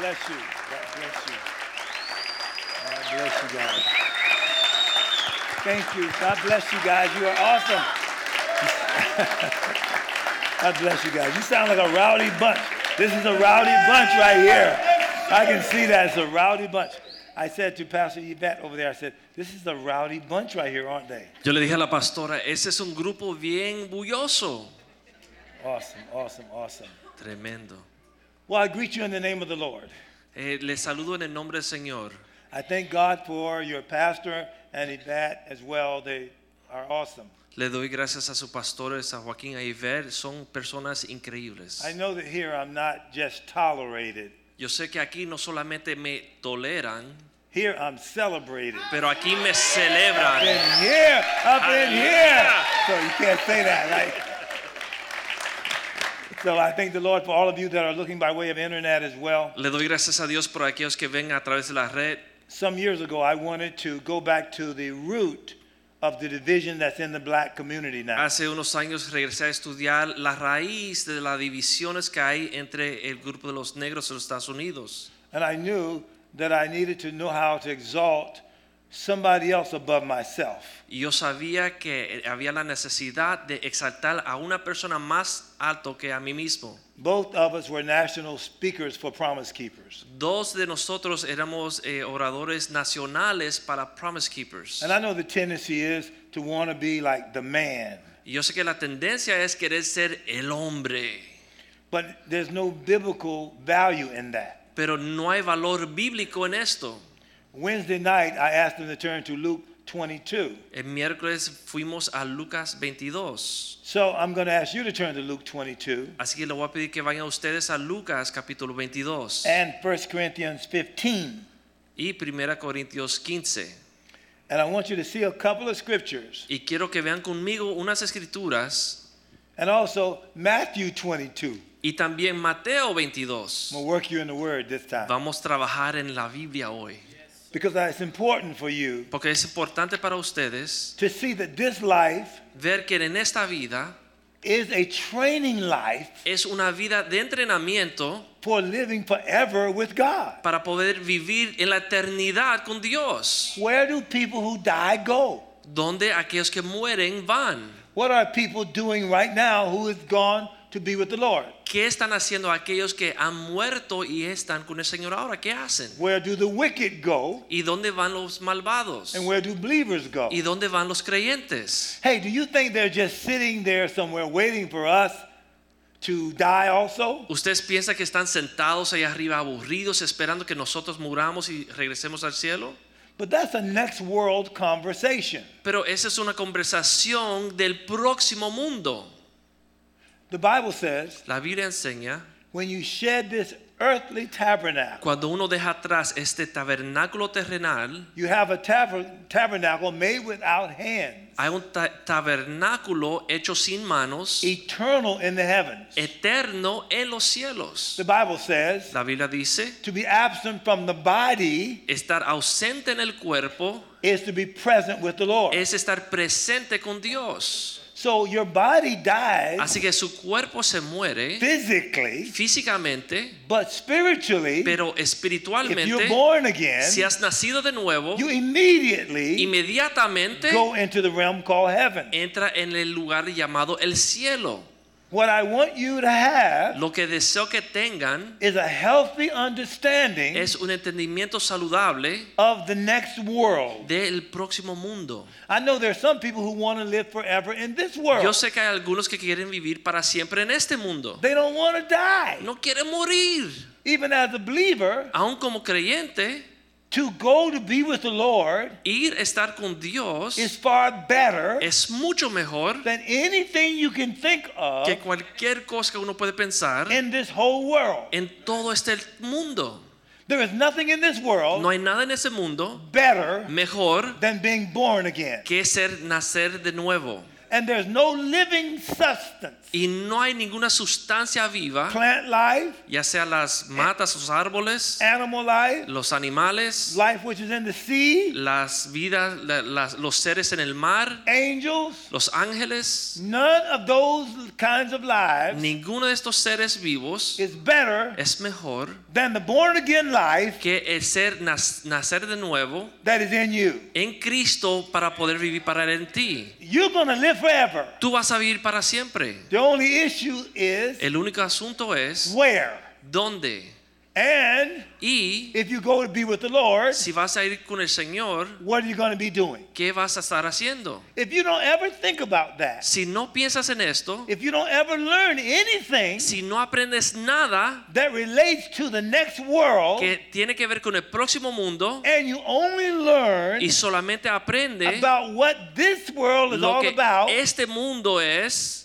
Bless you. God bless you. God bless you guys. Thank you. God bless you guys. You are awesome. God bless you guys. You sound like a rowdy bunch. This is a rowdy bunch right here. I can see that. It's a rowdy bunch. I said to Pastor Yvette over there, I said, this is a rowdy bunch right here, aren't they? Yo le dije a la pastora, ese es un grupo bien bulloso. Awesome, awesome, awesome. Tremendo. Well, I greet you in the name of the Lord. Eh, le saludo en el nombre del Señor. I thank God for your pastor and Yvette as well. They are awesome. Le doy gracias a sus pastores, a Joaquín a Iver. Son personas increíbles. I know that here I'm not just tolerated. Yo sé que aquí no solamente me toleran, Here I'm celebrated. pero aquí me celebran. Up in here, up in here. So you can't say that, right? So I thank the Lord for all of you that are looking by way of internet as well. Le doy gracias a Dios por aquellos que ven a través de la red. Some years ago, I wanted to go back to the root of the division that's in the black community now. Hace unos años regresé a estudiar la raíz de las divisiones que hay entre el grupo de los negros en los Estados Unidos. And I knew that I needed to know how to exalt somebody else above myself. Y yo sabía que había la necesidad de exaltar a una persona más alto que a mí mismo. Both of us were national speakers for Promise Keepers. Dos de nosotros éramos eh, oradores nacionales para Promise Keepers. And I know the tendency is to want to be like the man. Y yo sé que la tendencia es querer ser el hombre, But there's no biblical value in that. pero no hay valor bíblico en esto. Wednesday night, I asked them to turn to Luke 22. El miércoles fuimos a Lucas 22. So I'm going to ask you to turn to Luke 22 Así que le voy a pedir que vayan ustedes a Lucas capítulo 22 and 1 Corinthians 15. y 1 Corintios 15. And I want you to see a couple of scriptures. Y quiero que vean conmigo unas escrituras And also Matthew 22. y también Mateo 22. I'm going to work you in the word this time. Vamos a trabajar en la Biblia hoy. Because it's important for you Porque es importante para ustedes to see that this life ver que en esta vida is a training life es una vida de entrenamiento for living forever with God. para poder vivir en la eternidad con Dios. Where do people who die go? Donde aquellos que mueren van. What are people doing right now who has gone to be with the Lord? ¿Qué están haciendo aquellos que han muerto y están con el Señor ahora? ¿Qué hacen? Where do the wicked go? ¿Y dónde van los malvados? And where do believers go? ¿Y dónde van los creyentes? Hey, do you think they're just sitting there somewhere waiting for us to die also? ¿Ustedes piensan que están sentados allá arriba aburridos esperando que nosotros muramos y regresemos al cielo? But that's a next world conversation. Pero esa es una conversación del próximo mundo. The Bible says La Biblia enseña, when you shed this earthly tabernacle, cuando uno deja atrás este tabernáculo terrenal, you have a taber- tabernacle made without hands, hay un ta- tabernáculo hecho sin manos, eternal in the heavens. eterno en los cielos. The Bible says La Biblia dice, to be absent from the body estar ausente en el cuerpo is to be present with the Lord. es estar presente con Dios. So your body dies Así que su cuerpo se muere physically, físicamente, but spiritually, pero if you're espiritualmente, born again, si has nacido de nuevo, you immediately inmediatamente go into the realm called heaven. entra en el lugar llamado el cielo. What I want you to have Lo que deseo que tengan is a healthy understanding es un entendimiento saludable of the next world. del próximo mundo. I know there are some people who want to live forever in this Yo world. sé que hay algunos que quieren vivir para siempre en este mundo. They don't want to die. No quieren morir. Even as a believer, Aún como creyente, To go to be with the Lord Ir a estar con Dios is far better es mucho mejor than anything you can think of que cualquier cosa que uno puede pensar in this whole world. en todo este mundo. There is nothing in this world No hay nada en ese mundo better mejor than being born again. que ser nacer de nuevo. And there's no living substance, Y no hay ninguna sustancia viva, plant life, ya sea las matas, los árboles, animal life, los animales, life which is in the sea, las vidas, la- las- los seres en el mar, angels, los ángeles. none of those kinds of lives Ninguno de estos seres vivos is better es mejor than the born again life que el ser nacer de nuevo that is in you. en Cristo para poder vivir para él en ti. You're live forever. Tú vas a vivir para siempre. The only issue is El único asunto es where. dónde. And Y if you go to be with the Lord, si vas a ir con el Señor, what are you going to be doing? ¿qué vas a estar haciendo? If you don't ever think about that, Si no piensas en esto, if you don't ever learn anything si no aprendes nada that relates to the next world, que tiene que ver con el próximo mundo and you only learn y solamente aprende about what this world is lo all que about, este mundo es,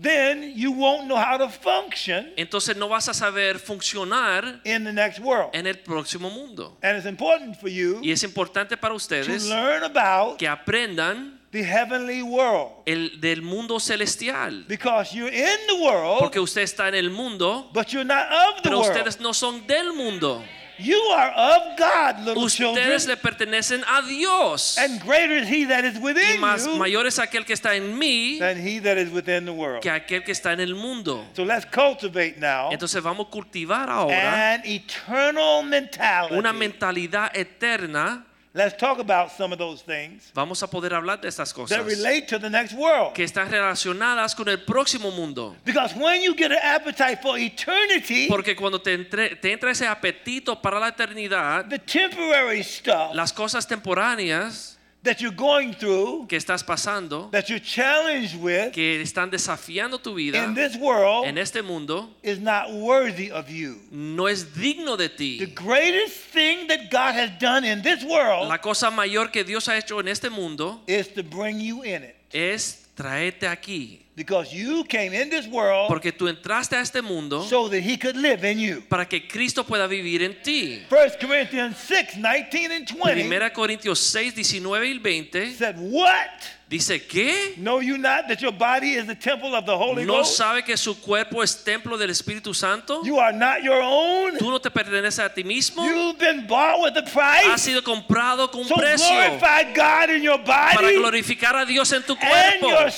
then you won't know how to function entonces no vas a saber funcionar in the next world. en el próximo mundo. And it's important for you Y es importante para ustedes to learn about que aprendan the heavenly world el del mundo celestial. because you're in the world, Porque usted está en el mundo, but you're not of the pero world. ustedes no son del mundo. You are of God, little children, le pertenecen a Dios. and greater is He that is Y within más you mayor es aquel que está en mí than He that is within the world. que aquel que está en el mundo. So let's cultivate now Entonces vamos a cultivar ahora an eternal mentality. una mentalidad eterna. Let's talk about some of those things Vamos a poder hablar de estas cosas that relate to the next world. que están relacionadas con el próximo mundo. Because when you get an appetite for eternity, Porque cuando te, entre- te entra ese apetito para la eternidad, the temporary stuff las cosas temporáneas that you're going through, que estás pasando, that you're challenged with que están desafiando tu vida in this world, en este mundo, is not worthy of you. no es digno de ti. The greatest thing that God has done in this world La cosa mayor que Dios ha hecho en este mundo is to bring you in it. es traerte aquí. Because you came in this world Porque tú entraste a este mundo so that He could live in you. para que Cristo pueda vivir en ti. 1 Corinthians 6 19 and 20 Primera Corintios 6, 19 y 20 said, What? Dice que Know you not that your body is the temple of the Holy no Ghost? sabe que su cuerpo es templo del Espíritu Santo. You are not your own. Tú no te perteneces a ti mismo. You've been bought with a Has price. sido comprado con un So precio glorify God in your para body, glorificar a Dios en tu and cuerpo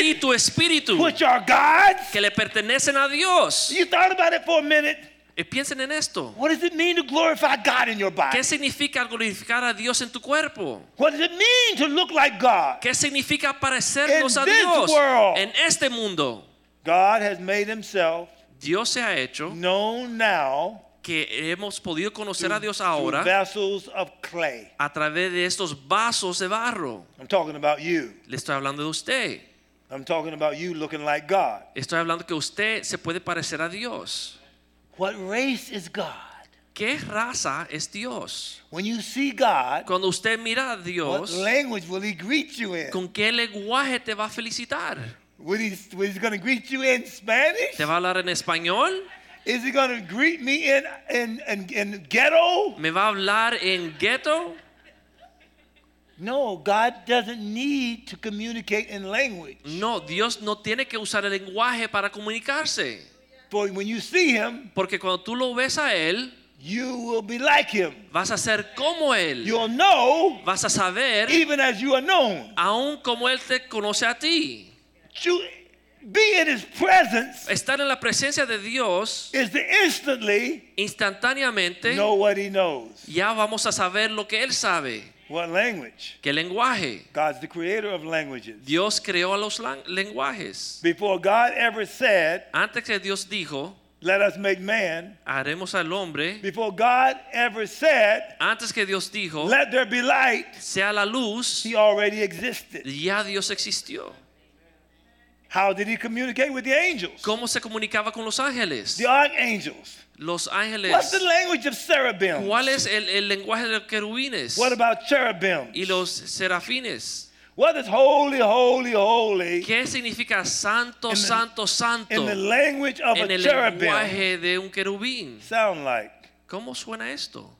y tu espíritu which are God's. que le pertenecen a Dios. You thought about it for a minute. Y piensen en esto. What does it mean to glorify God in your body? ¿Qué significa glorificar a Dios en tu cuerpo? What does it mean to look like God? ¿Qué significa parecernos In a this Dios world. en este mundo? God has made himself Dios se ha hecho known now que hemos podido conocer a Dios through ahora vessels of clay. a través de estos vasos de barro. I'm talking about you. Le estoy hablando de usted. I'm talking about you looking like God. Estoy hablando que usted se puede parecer a Dios. What race is God? ¿Qué raza es Dios? When you see God, Cuando usted mira a Dios, what language will he greet you in? ¿con qué lenguaje te va a felicitar? Will he, will he to greet you in Spanish? ¿Te va a hablar en español? Is he going to greet me in, in, in, in ghetto? ¿Me va a hablar en ghetto? No, God doesn't need to communicate in language. No, Dios no tiene que usar el lenguaje para comunicarse. For when you see him, Porque cuando tú lo ves a Él, you will be like him. vas a ser como Él. You'll know Vas a saber, even as you are known. aun como Él te conoce a ti. Be in his presence Estar en la presencia de Dios, is to instantly instantáneamente, know what he knows. ya vamos a saber lo que Él sabe. What language? ¿Qué lenguaje? God's the creator of languages. Dios creó a los lenguajes. Before God ever said, Antes que Dios dijo, let us make man, haremos al hombre, before God ever said, antes que Dios dijo, let there be light, sea la luz, he already existed. ya Dios existió. How did he communicate with the angels? ¿Cómo se comunicaba con los ángeles? The archangels. Los What's ángeles. the language of cherubim? ¿Cuál es el, el lenguaje de los querubines? What about cherubim? Y los serafines. What is holy, holy, holy ¿Qué significa santo, the- santo, santo? in the language of En el lenguaje de un querubín. Sound like ¿Cómo suena esto?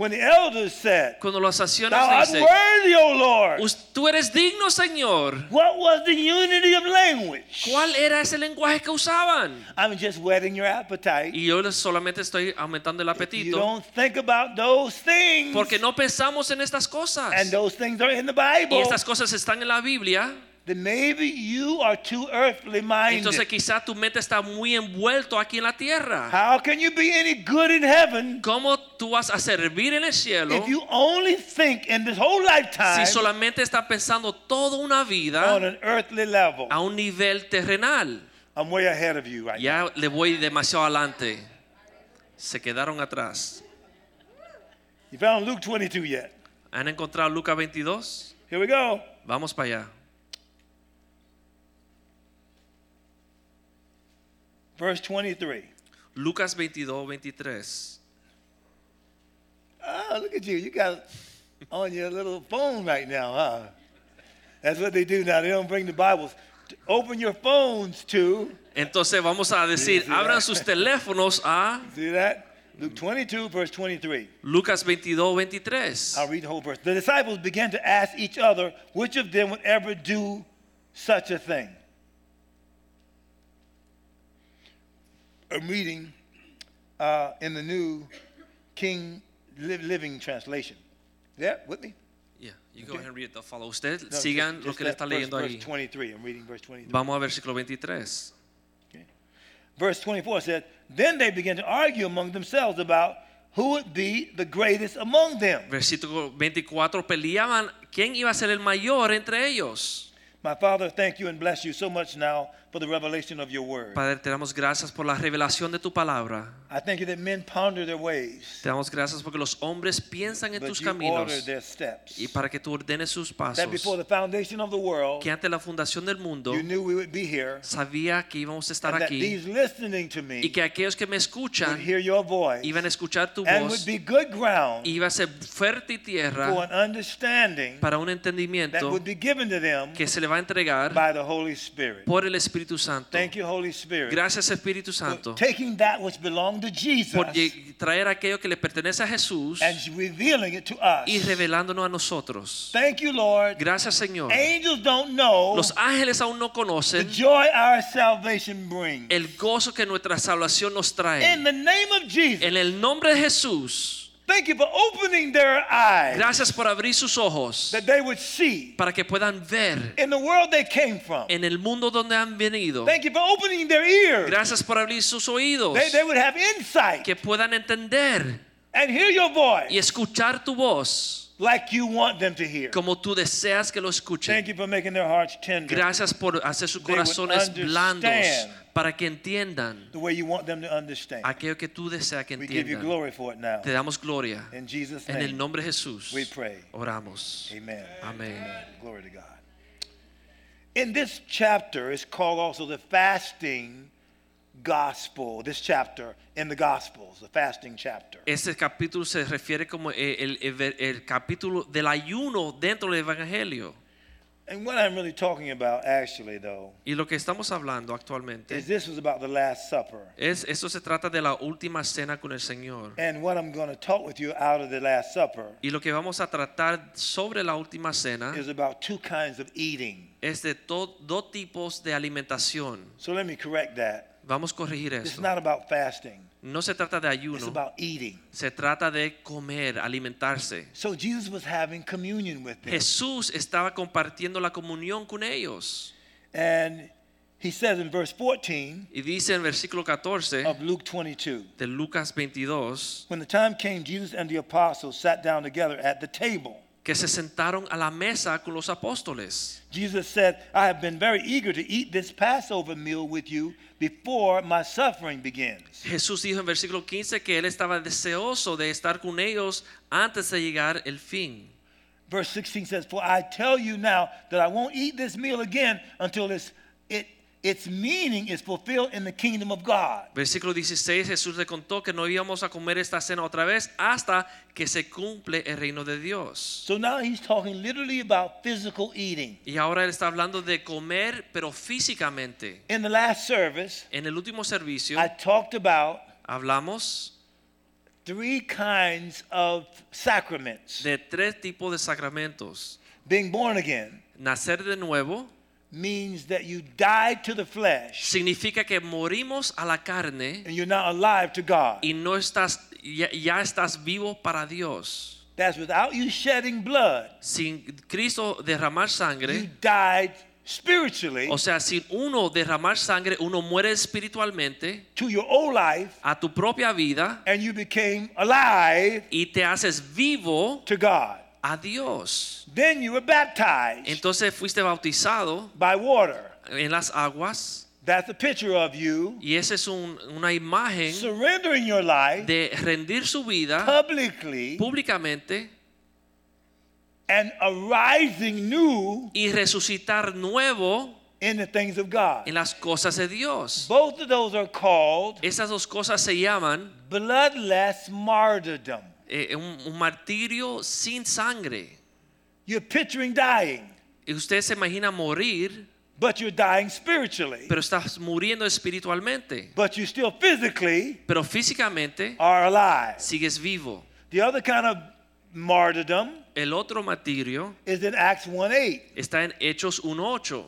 When the elders said, Cuando los ancianos dicen, worthy, O Lord. "Us- tú eres digno, Señor. What was the unity of language? ¿Cuál era ese lenguaje que usaban? I'm just whetting your appetite. Y yo solamente estoy aumentando el You apetito don't think about those things. porque no pensamos en estas cosas. and those things are in the Y Bible. estas cosas están en la Biblia. Then maybe you are too earthly minded. Entonces quizá tu mente está muy envuelto aquí en la tierra. How can you be any good in heaven ¿Cómo tú vas a servir en el cielo if you only think in this whole lifetime si solamente estás pensando toda una on vida an earthly level? a un nivel terrenal? I'm way ahead of you right now. Ya le voy demasiado adelante. Se quedaron atrás. You found Luke 22 yet? ¿Han encontrado Lucas 22? Here we go. Vamos para allá. Verse 23. Lucas 22, 23. Ah, look at you. You got on your little phone right now, huh? That's what they do now. They don't bring the Bibles. Open your phones to, Entonces vamos a decir, abran sus teléfonos a see that? Luke 22, verse 23. Lucas 22, 23. I'll read the whole verse. The disciples began to ask each other which of them would ever do such a thing. I'm reading uh, in the New King Li- Living Translation. Yeah, with me? Yeah, you go ahead and read the follow. Usted No, sigan just- lo que le está leyendo verse ahí. 23. I'm reading verse 23. Vamos a versículo 23. Okay. Verse 24 said, Then they began to argue among themselves about who would be the greatest among them. Versículo 24 peleaban quién iba a ser el mayor entre ellos. My Father, thank you and bless you so much now for the revelation of your word. Padre, te damos gracias por la revelación de tu palabra. I thank you that men ponder their ways, Te damos gracias porque los hombres piensan en but tus you order caminos their steps. y para que tú ordenes sus That pasos. before the foundation of the world, Que ante la fundación del mundo you knew we would be here, sabía que íbamos a estar and that aquí these listening to me y que aquellos que me would escuchan hear your voice iban a escuchar tu and would voz be good ground iba a ser fuerte y for tierra an understanding para un that entendimiento would be given to them que se le va a entregar by the Holy Spirit. por el Espíritu Santo. Thank you, Holy Spirit. Gracias Espíritu for Santo taking that which belonged to Jesus por traer aquello que le pertenece a Jesús and revealing it to us. y revelándonos a nosotros. Thank you, Lord. Gracias Señor. Angels don't know Los ángeles aún no the conocen joy our salvation brings. el gozo que nuestra salvación nos In trae. the name of Jesus, En el nombre de Jesús, thank you for opening their eyes gracias por abrir sus ojos that they would see para que puedan ver in the world they came from. en el mundo donde han venido. Thank you for opening their ears. Gracias por abrir sus oídos, They, they would have insight que puedan entender and hear your voice y escuchar tu voz like you want them to hear. como tú deseas que lo escuchen. Thank you for making their hearts tender Gracias por hacer sus corazones blandos. Para que entiendan the way you want them to understand. aquello que tú deseas que We give you entiendan. glory for it now. Te damos gloria. In Jesus' En el nombre de Jesús we pray. oramos. Amen. Amén. Glory to God. In this chapter, it's called also the fasting gospel. This chapter in the Gospels, the fasting chapter. Este capítulo se refiere como el, el- el- el capítulo del ayuno dentro del Evangelio. And what I'm really talking about, actually, though, Y lo que estamos hablando is actualmente this was about the Last Supper. es esto se trata de la última cena con el Señor. And what I'm going to talk with you out of the Last Supper Y lo que vamos a tratar sobre la última cena is about two kinds of eating. es de to- dos tipos de alimentación. So let me correct that. Vamos a corregir It's not about fasting, No se trata de it's ayuno, about eating. se trata de comer, alimentarse. So Jesus was having communion with them. Jesús estaba compartiendo la comunión con ellos. And he says in verse 14 Y dice en versículo 14 of Luke 22 de Lucas 22 When the time came, Jesus and the apostles sat down together at the table. Que se sentaron a la mesa con los apóstoles. Jesus said, I have been very eager to eat this Passover meal with you before my suffering begins. Jesús dijo en versículo 15 que él estaba deseoso de estar con ellos antes de llegar el fin. Verse 16 says, For I tell you now that I won't eat this meal again until it's it, its meaning is fulfilled in the kingdom of God. Versículo 16, Jesús le contó que no íbamos a comer esta cena otra vez hasta que se cumple el reino de Dios. So now he's talking literally about physical eating. Y ahora él está hablando de comer, pero físicamente. In the last service, En el último servicio I talked about hablamos three kinds of sacraments. de tres tipos de sacramentos. Being born again Nacer de nuevo means that you died to the flesh significa que morimos a la carne and you're now alive to God. y no estás ya, ya estás vivo para Dios. That's without you shedding blood. Sin Cristo derramar sangre. You died spiritually o sea, sin uno derramar sangre, uno muere espiritualmente to your old life a tu propia vida and you became alive y te haces vivo to God. A Dios. Then you were baptized Entonces fuiste bautizado by water. en las aguas That's a picture of you y esa es un- una imagen surrendering your life de rendir su vida publicly públicamente and arising new y resucitar nuevo in the things of God. en las cosas de Dios. Both of those are called Esas dos cosas se llaman bloodless martyrdom. Eh, un, un martirio sin sangre. You're picturing dying, Y usted se imagina morir, but you're dying spiritually. pero estás muriendo espiritualmente. But you still physically Pero físicamente are alive. sigues vivo. The other kind of martyrdom El otro martirio is in Acts 1 8. está en Hechos 1.8.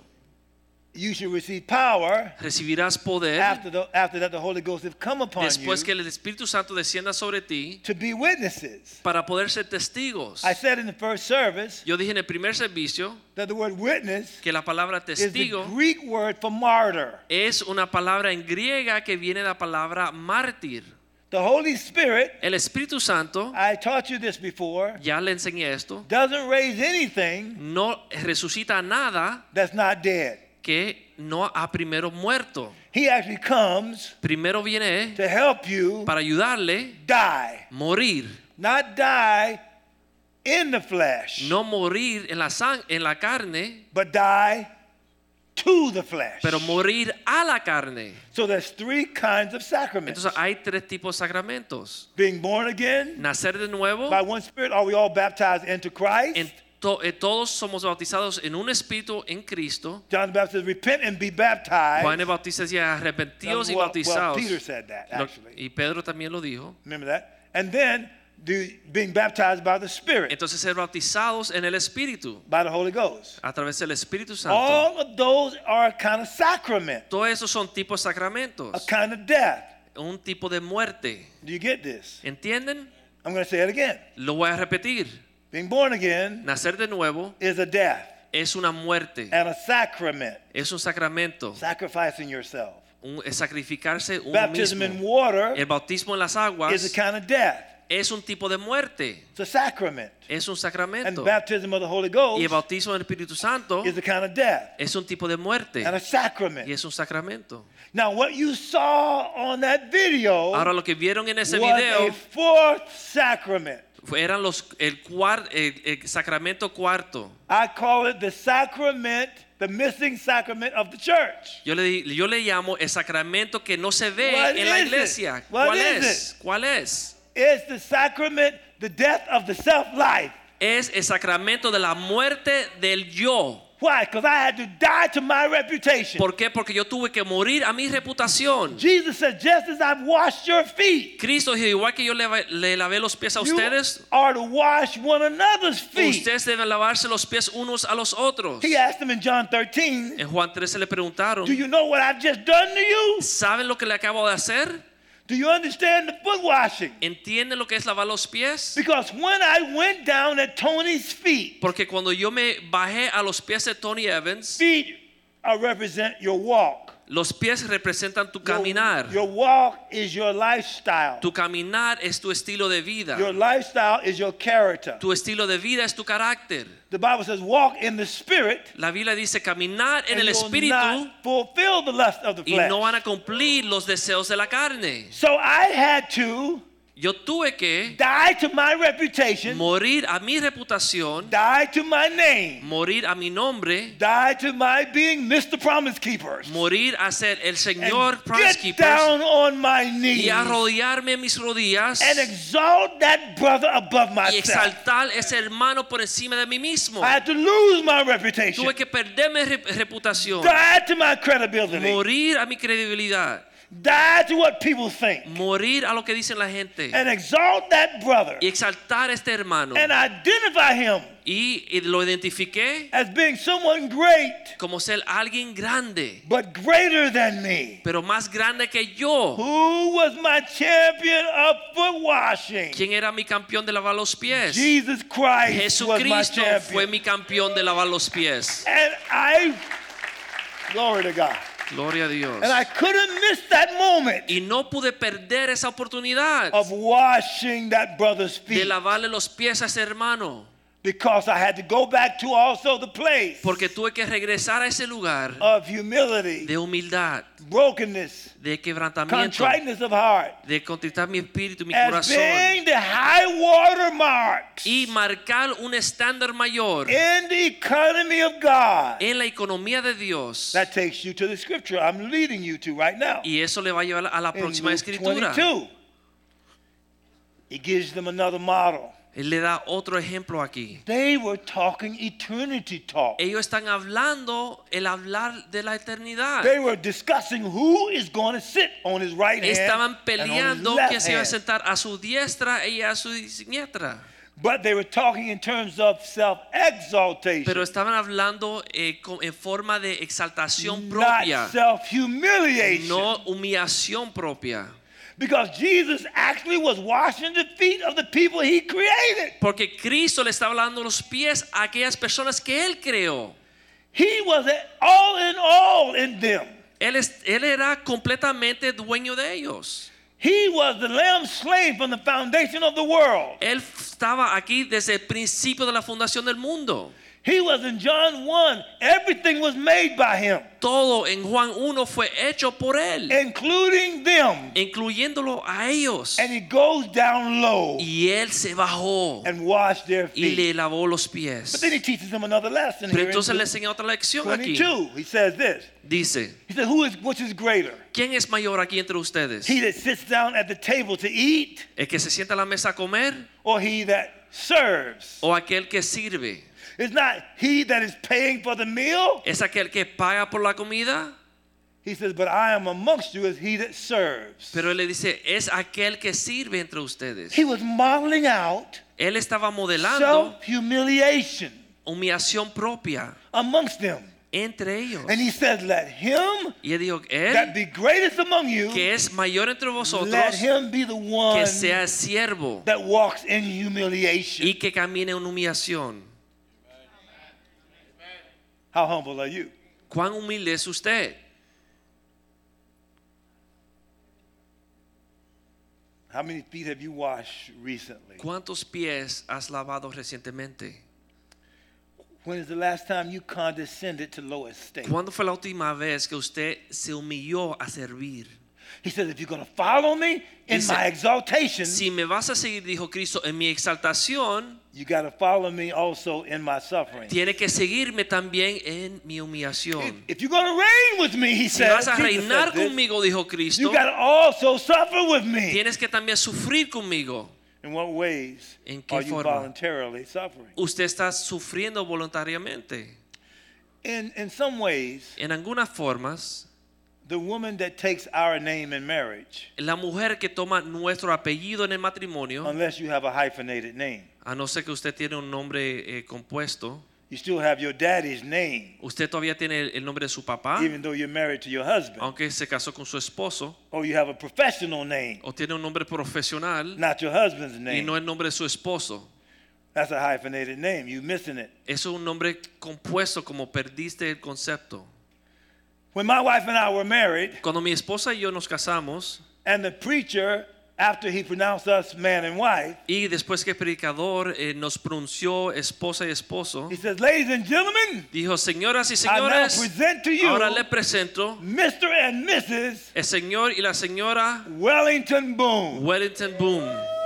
You should receive power Recibirás poder after, the, after that the Holy Ghost have come upon después you que el Espíritu Santo descienda sobre ti to be witnesses. para poder ser testigos. I said in the first service Yo dije en el primer servicio that the word witness que la palabra is the testigo Greek word for martyr. es una palabra en griega que viene de la palabra mártir. The Holy Spirit, El Espíritu Santo, I taught you this before, ya le enseñé esto, doesn't raise anything no resucita nada that's not dead. Que no ha primero muerto. He actually comes Primero viene to help you para ayudarle die, morir, not die in the flesh, no morir en la sang- en la carne, but die to the flesh. pero morir a la carne. So there's three kinds of sacraments. Entonces hay tres tipos de sacramentos. Being born again Nacer de nuevo, by one spirit, are we all baptized into Christ? en to- eh, todos somos bautizados en un espíritu en Cristo. John the Baptist says, repent and be baptized. Juan el Bautista decía arrepentidos y Well, well, bautizados. Peter said that, actually. y Pedro también lo dijo. Remember that? And then the, being baptized by the Spirit, Entonces ser bautizados en el Espíritu, by the Holy Ghost. a través del Espíritu Santo. All of those are a kind of sacrament, Todos esos son tipos de a sacramentos. kind of death. Un tipo de muerte. Do you get this? ¿Entienden? I'm going to say it again. Lo voy a repetir. Being born again Nacer de nuevo is a death es una muerte. and a sacrament, Es un sacramento. sacrificing yourself. Un, es sacrificarse uno Baptism in mismo. water El bautismo en las is a aguas kind of death. es un tipo de muerte. It's a sacrament. Es un And sacramento. baptism of the Holy Y Ghost el bautismo del Espíritu Santo is a kind of death es un tipo de muerte. and a sacrament. Y es un sacramento. Now, what you saw on that video Ahora lo que vieron en ese was a fourth sacrament. Eran los el, cuar- el- el sacramento cuarto. I call it the sacrament, the missing sacrament of the church. Yo le, yo le llamo el sacramento que no se ve What en la iglesia. ¿Cuál es? ¿Cuál es? It's the sacrament, the death of the self life. Es el sacramento de la muerte del yo. Why? Because I had to die to my reputation. ¿Por qué? Porque yo tuve que morir a mi reputación. Jesus said, just as I've washed your feet, Cristo dijo, igual que yo le, le lavé los pies a you ustedes, are to wash one another's feet. ustedes deben lavarse los pies unos a los otros. He asked them in John 13, En Juan 13 le preguntaron, Do you know what I've just done to you? ¿saben lo que le acabo de hacer? Do you understand the foot washing? ¿Entienden lo que es lavar los pies? Because when I went down at Tony's feet, Porque cuando yo me bajé a los pies de Tony Evans, feet uh, represent your walk. Los pies representan tu Your- caminar. Your, walk is your lifestyle. Tu caminar es tu estilo de vida. Your lifestyle is your character. Tu estilo de vida es tu carácter. The Bible says, walk in the spirit, La Biblia dice caminar en el espíritu fulfill the lust of the flesh. y no van a cumplir los deseos de la carne. So I had to Yo tuve que die to my reputation, morir a mi reputación, die to my name, morir a mi nombre, die to my being Mr. Promise Keepers, morir a ser el Señor and Promise get Keepers down on my knees y arrodillarme en mis rodillas and exalt that brother above y myself. exaltar ese hermano por encima de mí mismo. I had to lose my reputation, Tuve que perder mi re- reputación, die to my credibility, morir a mi credibilidad, die to what people think, morir a lo que dicen la gente and exalt that brother y exaltar a este hermano. and identify him Y, lo identifiqué as being someone great, como ser alguien grande, but greater than me. pero más grande que yo. Who was my champion of foot washing? ¿Quién era mi campeón de lavar los pies? Jesus Christ was my Jesucristo fue mi campeón de lavar los pies. And I, glory to God. Gloria a Dios. And I couldn't miss that moment Y no pude perder esa oportunidad of washing that brother's de feet lavarle los pies a ese hermano. Because I had to go back to also the place Porque tuve que regresar a ese lugar of humility, de humildad, brokenness, de quebrantamiento, contriteness of heart, de contritar mi espíritu, mi as corazón. being the high water marks Y marcar un estándar mayor in the economy of God. en la economía de Dios. That takes you to the scripture I'm leading you to right now. Y eso le va a llevar a la In próxima Luke escritura. 22. He gives them another model. Él le da otro ejemplo aquí. They were talking eternity talk. Ellos están hablando el hablar de la eternidad. They were discussing who is going to sit on his right hand Estaban and on his peleando que se iba a hand. sentar a su diestra y a su siniestra. But they were talking in terms of self-exaltation, Pero estaban hablando eh, en forma de exaltación not propia, self-humiliation. no humillación propia. Because Jesus actually was washing the feet of the people he created. Porque Cristo le estaba lavando los pies a aquellas personas que Él creó. He was all in all in them. Él, es- él era completamente dueño de ellos. He was the lamb slain from the foundation of the world. Él estaba aquí desde el principio de la fundación del mundo. He was in John 1. Everything was made by him, Todo en Juan 1 fue hecho por Él, including them. incluyéndolo a ellos. And he goes down low Y Él se bajó and washed their feet. Y le lavó los pies. But then he teaches them another lesson Pero here entonces le enseña otra lección aquí. 22. He says this. Dice, He said, Who is which is greater? ¿quién es mayor aquí entre ustedes? He that sits down at the table to eat, ¿El que se sienta a la mesa a comer or he that serves? o aquel que sirve? It's not he that is paying for the meal. ¿Es aquel que paga por la comida? He says, But I am amongst you as he that serves. Pero él le dice, es aquel que sirve entre ustedes. He was modeling out Él estaba modelando self humiliation humillación propia amongst them. entre ellos. And he says, Let him Y él dijo, that be greatest among you, que es mayor entre let him be the one que sea siervo that walks in humiliation. y que camine en humillación. How humble are you? ¿Cuán humilde es usted? How many feet have you washed recently? ¿Cuántos pies has lavado recientemente? When is the last time you condescended to low estate? ¿Cuándo fue la última vez que usted se humilló a servir? He says, if you're going to follow me in Dice, my exaltation, Si me vas a seguir, dijo Cristo, en mi exaltación, you got to follow me also in my suffering. tiene que seguirme también en mi humillación. if you're going to reign with me, he Si said, vas a reinar conmigo, dijo Cristo, you got to also suffer with me. tienes que también sufrir conmigo. In what ways ¿En qué are you forma? voluntarily suffering? Usted está sufriendo voluntariamente. In, in some ways, En algunas formas, the woman that takes our name in marriage, la mujer que toma nuestro apellido en el matrimonio, unless you have a hyphenated name, a no ser que usted tiene un nombre eh, compuesto, you still have your daddy's name, usted todavía tiene el, el nombre de su papá, even though you're married to your husband. aunque se casó con su esposo, Or you have a professional name, o tiene un nombre profesional not your husband's y name. no el nombre de su esposo. That's a hyphenated name. You missing it. Eso es un nombre compuesto como perdiste el concepto. When my wife and I were married, Cuando mi esposa y yo nos casamos and the preacher, after he pronounced us man and wife, y después que el predicador eh, nos pronunció esposa y esposo, he says, Ladies and gentlemen, dijo, señoras y I now señores, present to you ahora le presento Mr. and Mrs. el señor y la señora Wellington Boone. Wellington Boom.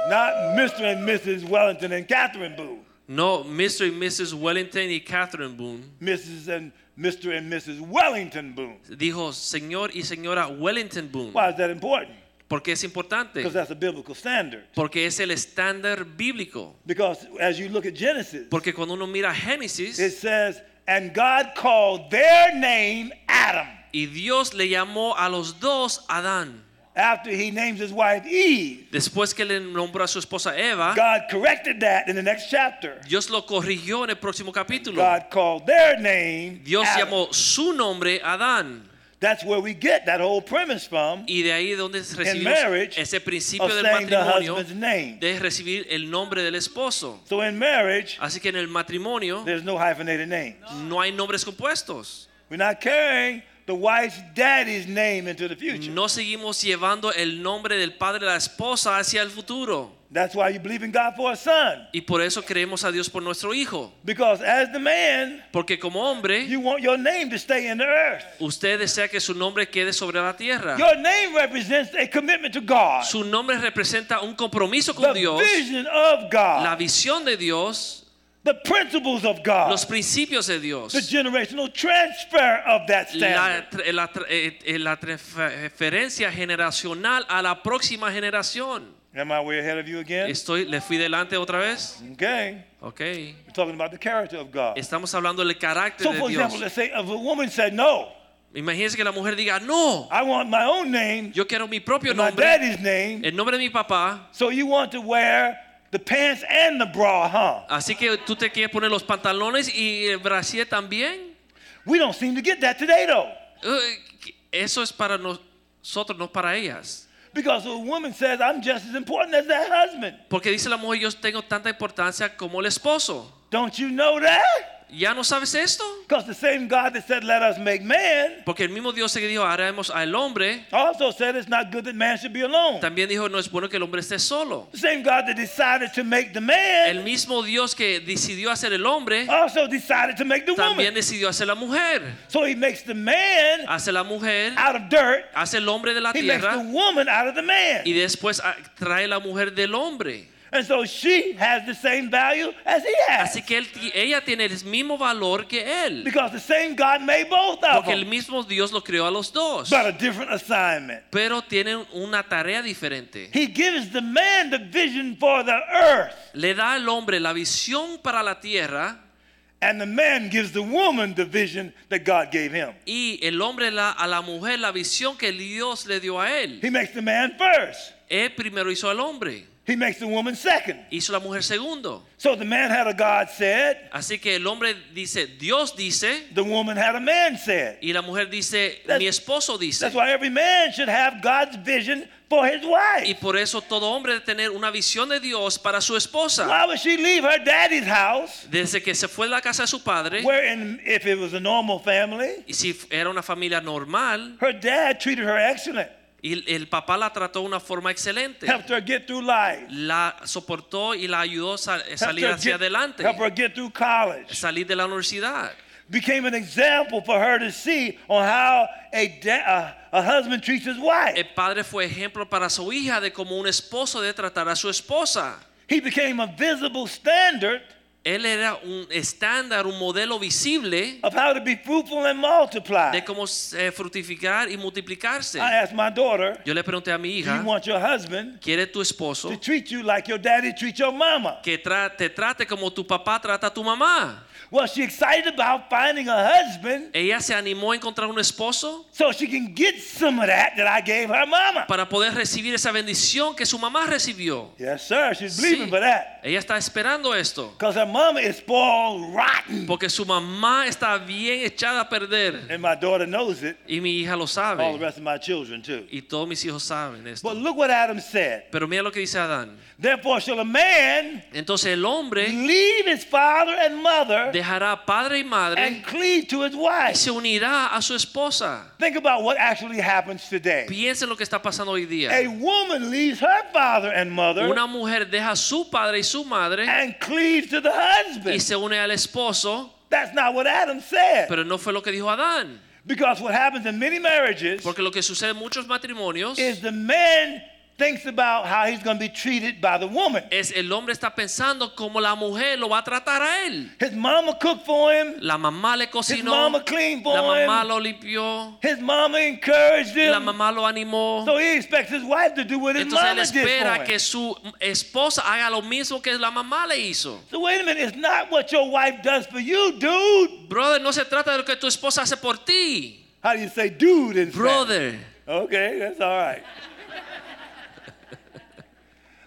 Not Mr. and Mrs. Wellington and Catherine Boone. No Mr. and Mrs. Wellington y Catherine Boone. Mrs. and Mr. and Mrs. Wellington Boone. Dijo señor y señora Wellington Boone. Why is that important? Porque es importante. Because that's a biblical standard. Porque es el estándar bíblico. Because as you look at Genesis, Porque cuando uno mira it Génesis says, and God called their name Adam y Dios le llamó a los dos Adán. After he names his wife Eve. Después que le nombró a su esposa Eva, God corrected that in the next chapter. Dios lo corrigió en el próximo capítulo. God called their name Dios Adam. llamó su nombre Adán. That's where we get that whole premise from Y de ahí donde in recibimos marriage ese principio del matrimonio de recibir el nombre del esposo. So in marriage, Así que en el matrimonio there's no hyphenated name. no hay nombres compuestos. We're not carrying the wife's daddy's name into the future. No seguimos llevando el nombre del padre de la esposa hacia el futuro. That's why you believe in God for a son. Y por eso creemos a Dios por nuestro hijo. Because as the man, Porque como hombre, you want your name to stay in the earth. usted desea que su nombre quede sobre la tierra. Your name represents a commitment to God, Su nombre representa un compromiso con the Dios, vision of God. la visión de Dios, the principles of God, los principios de Dios, the generational transfer of that la, standard. la tra- eh, eh, la transferencia generacional a la próxima generación. Am I way ahead of you again? Estoy, le fui delante otra vez. Okay. Ok. We're talking about the character of God. Estamos hablando del carácter So, de for example, Dios. let's say if a woman said, No, Imagínense que la mujer diga, no, I want my own name, yo quiero mi propio my nombre, daddy's name. el nombre de mi papá. So you want to wear the pants and the bra, huh? Así que tú te quieres poner los pantalones y el brasier también. We don't seem to get that today, though. Eso es para nosotros, no para ellas. Because a woman says, I'm just as important as that husband. Porque dice la mujer, yo tengo tanta importancia como el esposo. Don't you know that? ¿Ya no sabes esto? Because the same God that said, Let us make man, Porque el mismo Dios que dijo, haremos al hombre, also said it's not good that man should be alone. también dijo, no es bueno que el hombre esté solo. The same God that decided to make the El man mismo Dios que decidió hacer el hombre, also decided to make the también woman. decidió hacer la mujer. So he makes the man Hace la mujer, out of dirt, hace el hombre de la he makes the woman out of the man. y después trae la mujer del hombre. And so she has the same value as he has. Así que él- ella tiene el mismo valor que él. Because the same God made both of Porque el mismo Dios lo creó a los dos. But a different assignment. Pero tienen una tarea diferente. He gives the man the vision for the earth, Le da al hombre la visión para la tierra and the man gives the woman the vision that God gave him. y el hombre la, a la mujer la visión que Dios le dio a él. He makes the man first, Él primero hizo al hombre, he makes the woman second. hizo la mujer segundo. So the man had a God said, Así que el hombre dice, Dios dice, the woman had a man said. y la mujer dice, That's- mi esposo dice. That's why every man should have God's vision for his wife. Y por eso todo hombre debe tener una visión de Dios para su esposa. Why would she leave her daddy's house, Desde que se fue de la casa de su padre, wherein if it was a normal family, y si era una familia normal, her dad treated her excellent, y el, papá la trató de una forma excelente, helped her get through life, la soportó y la ayudó a salir her, hacia get, adelante, helped her get through college. salir de la universidad. became an example for her to see on how a, a, a husband treats his wife. El padre fue ejemplo para su hija de cómo un esposo debe tratar a su esposa. He became a visible standard Él era un estándar, un modelo visible of how to be fruitful and multiply. de cómo eh, fructificar y multiplicarse. I asked my daughter, Yo le pregunté a mi Do hija, you want your husband ¿quiere tu esposo to treat you like your daddy treats your mama? que tra- te trate como tu papá trata a tu mamá? Well, she excited about finding a husband Ella se animó a encontrar un esposo so she can get some of that that I gave her mama. para poder recibir esa bendición que su mamá recibió. Yes, sir. She's believing Sí. for that. Ella está esperando esto. Because her mama is spoiled rotten. Porque su mamá está bien echada a perder. And my daughter knows it. Y mi hija lo sabe. All the rest of my children, too. Y todos mis hijos saben esto. But look what Adam said. Pero mira lo que dice Adán. Therefore, shall a man Entonces el hombre leave his father and mother dejará padre y madre and cleave to his y wife. se unirá a su esposa. Think about what actually happens today. Piensen lo que está pasando hoy día. A woman leaves her father and mother Una mujer deja a su padre y su madre and cleaves to the y husband. se une al esposo, That's not what Adam said. pero no fue lo que dijo Adán. Because what happens in many marriages Porque lo que sucede en muchos matrimonios is the man thinks about how he's going to be treated by the woman. es el hombre está pensando cómo la mujer lo va a tratar a él. His mama cooked for him. La mamá le cocinó, mama cleaned for la mamá him. lo limpió, His mama encouraged la him. mamá lo animó. So he expects his wife to do what his Entonces él mama did espera for que him. su esposa haga lo mismo que la mamá le hizo. So wait a minute, it's not what your wife does for you, dude. Brother, no se trata de lo que tu esposa hace por ti. How do you say dude in Spanish? Brother. Okay, that's all right.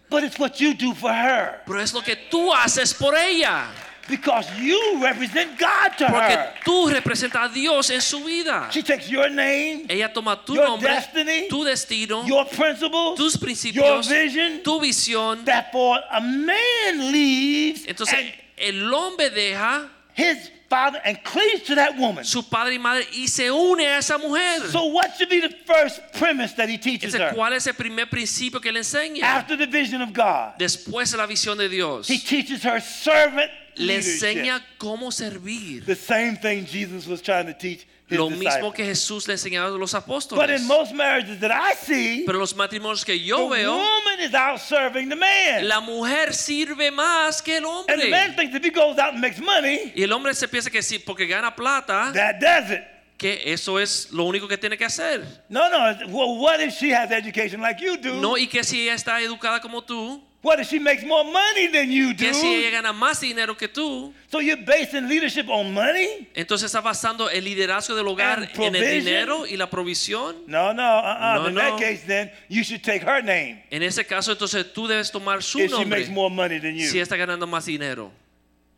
But it's what you do for her Pero es lo que tú haces por ella. because you represent God to Porque her. tú representas a Dios en su vida. She takes your name, Ella toma tu Your nombre, destiny, tu destino, your principles, tus your vision, tu visión. that for a man leaves Entonces and el hombre deja his father and cleaves to that woman. su padre y madre y se une a esa mujer. So what should be the first premise that he teaches her? ¿cuál es el primer principio que le enseña? After the vision of God, Después de la visión de Dios, he teaches her servant le enseña cómo servir. The same thing Jesus was trying to teach Lo mismo que Jesús le enseñaba a los But apóstoles. in most marriages that I see, Pero los matrimonios que the yo veo, woman is out serving the man. la mujer sirve más que el and the man hombre. thinks if he goes out and makes money, Y el hombre se piensa que sí, porque gana plata, that does it. que eso es lo único que tiene que hacer. No, no. Well, what if she has education like you do? No, y que si ella está educada como tú, What if she makes more money than you do? que si ella gana más dinero que tú, So you're basing leadership on money? entonces está basando el liderazgo del hogar en el dinero y la provisión. No, no. Uh-uh. No, In that no. case, then you should take her name En ese caso, entonces tú debes tomar su if she nombre makes more money than you. si está ganando más dinero.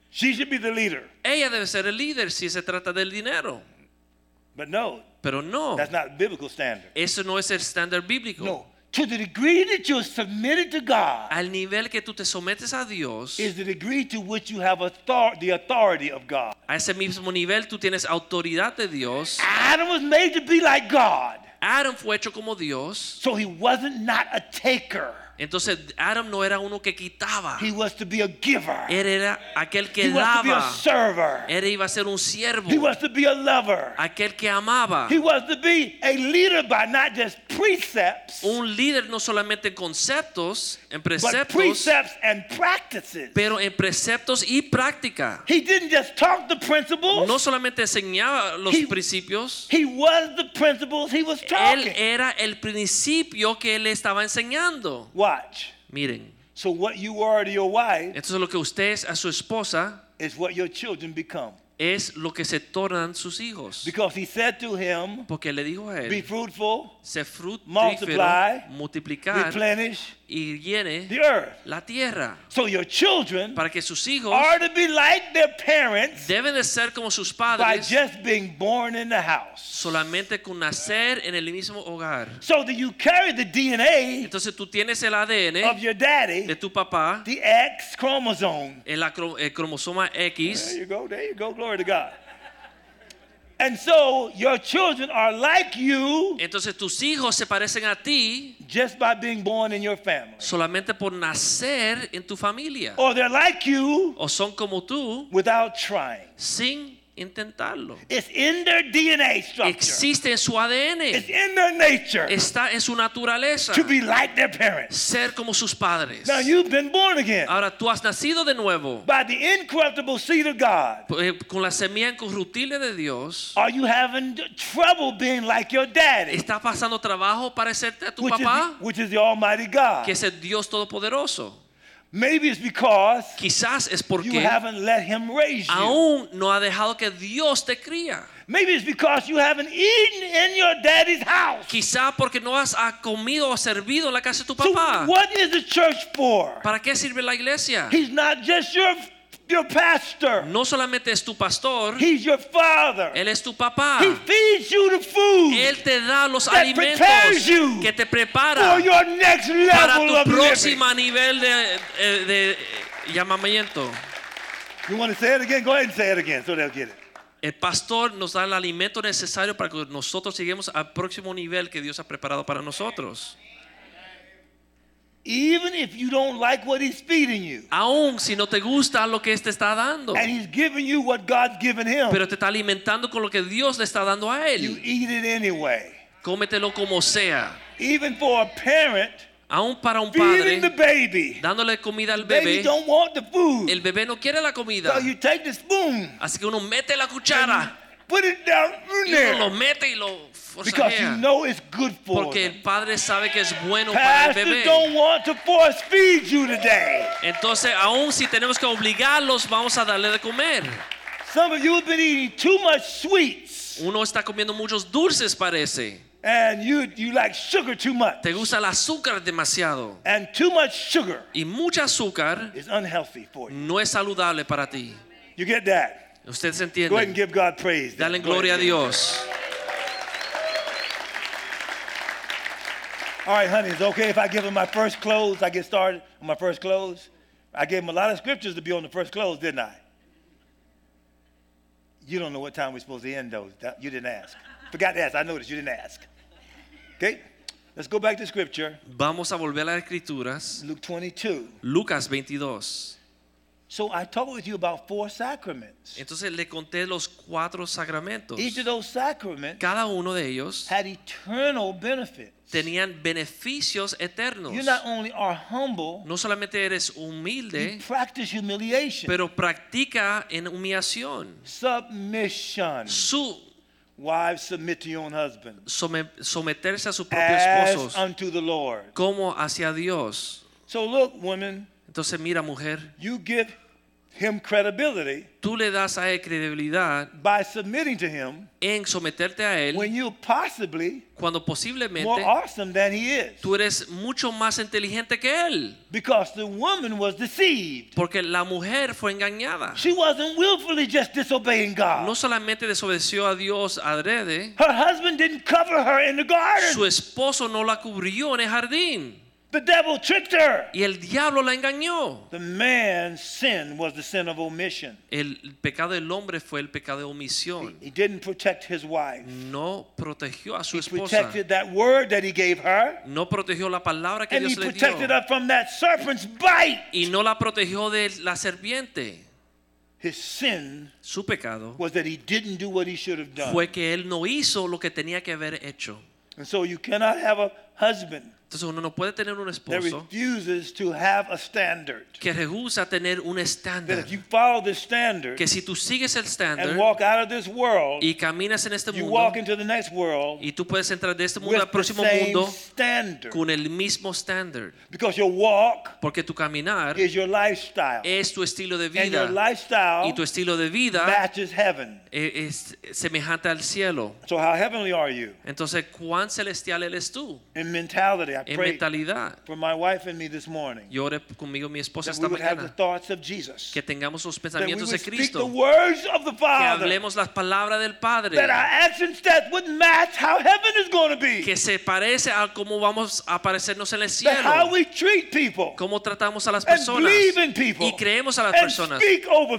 She should be the leader. Ella debe ser el líder si se trata del dinero. But no, Pero no, that's not biblical standard. eso no es el estándar bíblico. No. To the degree that you're submitted to God Al nivel que tú te sometes a Dios, is the degree to which you have author- the authority of God. a ese mismo nivel tú tienes autoridad de Dios. Adam was made to be like God. Adam fue hecho como Dios. So he wasn't not a taker. Entonces Adam no era uno que quitaba. He was to be a giver. Él era aquel que He was to be a daba. server. Él iba a ser un siervo. He was to be a lover. Aquel que amaba. He was to be a leader by not just precepts, Un líder no solamente en conceptos, en but preceptos, precepts and practices. pero en preceptos y práctica. He didn't just talk the principles. No solamente enseñaba los He- principios, He was the principles he was él talking. era el principio que él estaba enseñando. Watch. Miren, So what you are to your wife esto es lo que usted es a su esposa, is what your children become. es lo que se tornan sus hijos. Because he said to him, Porque le dijo a be fruitful, se fructífero, multiply, multiplicar replenish y llene the earth. la tierra. So your children Para que sus hijos are to be like their parents deben de ser como sus by padres just being born in the house. solamente con nacer en el mismo hogar. So that you carry the DNA Entonces tú tienes el ADN of your daddy, de tu papá, the X chromosome. el, cromosoma There X, you go, there you go, glory to God. And so your children are like you entonces tus hijos se parecen a ti just by being born in your family. solamente por nacer en tu familia. Or they're like you O son como tú without trying. sin intentarlo. It's in their DNA structure. Existe en su It's ADN, in their nature está en su naturaleza to be like their parents. ser como sus padres. Now you've been born again Ahora tú has nacido de nuevo by the incorruptible seed of God. eh, con la semilla incorruptible de Dios. Are you having trouble being like your daddy, ¿Está pasando trabajo parecerte a tu which is, papá? the, which is the Almighty God? Que es el Dios Todopoderoso. Maybe it's because Quizás es you haven't let Him raise you. aún no ha dejado que Dios te cría. Maybe it's because you haven't eaten in your daddy's house. Quizá porque no has comido o servido en la casa de tu papá. So what is the church for? ¿Para qué sirve la iglesia? He's not just your your pastor. No solamente es tu pastor, He's your father. Él es tu papá. He feeds you the food Él te da los that alimentos prepares you que te prepara for your next para level tu of living. próximo nivel de, eh, de llamamiento. You want to say it again? Go ahead and say it again so they'll get it. El pastor nos da el alimento necesario para que nosotros lleguemos al próximo nivel que Dios ha preparado para nosotros. Even if you don't like what he's feeding you, Aún si no te gusta lo que Él te está dando, and he's giving you what God's given him, pero te está alimentando con lo que Dios le está dando a you Él. eat it anyway. Cómetelo como sea. Even for a parent, Aún para un feeding the padre, baby. dándole comida al Baby bebé, don't want the food. el bebé no quiere la comida. So you take the spoon, Así que uno mete la cuchara put it down in y uno lo mete y lo because you know it's good for Porque el padre sabe que es bueno para el bebé. don't want to force feed you today. Entonces, aún si tenemos que obligarlos, vamos a darle de comer. Some of you have been eating too much sweets Uno está comiendo muchos dulces, parece. and you, you like sugar too much. Te gusta el azúcar demasiado. And too much sugar Y mucha azúcar is unhealthy for you. no es saludable para ti. You get that? Usted se Go ahead and give God praise. Dale gloria a and give Him. Dios. All right, honey, it's okay if I give him my first clothes? I get started on my first clothes? I gave him a lot of scriptures to be on the first clothes, didn't I? You don't know what time we're supposed to end those. You didn't ask. Forgot to ask. I noticed you didn't ask. Okay? Let's go back to scripture. Vamos a volver a las escrituras. Luke 22. Lucas 22. So I talked with you about four sacraments. Entonces le conté los cuatro sacramentos. Each of those sacraments Cada uno de ellos had eternal benefits. Tenían beneficios eternos. You not only are humble, No solamente eres you humilde, practice humiliation, pero practica en humillación. submission. Su Wives, submit to your own husband. some- someterse a sus propios As esposos unto the Lord. como hacia Dios. So look, women, Entonces mira mujer, you give him credibility tú le das a él credibilidad by submitting to him en someterte a él when you're possibly cuando posiblemente more awesome than he is. tú eres mucho más inteligente que él. Because the woman was deceived. Porque la mujer fue engañada. She wasn't willfully just disobeying God. No solamente desobedeció a Dios adrede, Her husband didn't cover her in the garden. su esposo no la cubrió en el jardín. The devil tricked her. Y el diablo la engañó. The man's sin was the sin of omission. El pecado del hombre fue el pecado de omisión. He didn't protect his wife. No protegió a su He esposa. protected that word that he gave her. No protegió la palabra que And he Dios le protected dio. her from that serpent's bite. Y no la protegió de la serpiente. His sin Su pecado was that he didn't do what he should have done. fue que él no hizo lo que tenía que haber hecho. And so you cannot have a husband Entonces uno no puede tener un esposo que rehúsa tener un estándar. if you follow this standard Que si tú sigues el and estándar walk out of this world, y caminas en este mundo walk into the next world y tú puedes entrar de este mundo al próximo mundo con el mismo estándar. Because your walk Porque tu caminar is your lifestyle. es tu estilo de vida y tu estilo de vida matches heaven. e- es semejante al cielo. So how heavenly are you? Entonces, ¿cuán celestial eres tú In mentality, I en mentalidad? for my wife and me this morning. Yo oré conmigo mi esposa esta mañana. que tengamos los pensamientos de Cristo, words of the que hablemos las palabras del Padre, That our action steps would match how heaven is going to be. que se parece a cómo vamos a parecernos en el cielo, we treat people. Cómo tratamos a las personas. y creemos a las personas.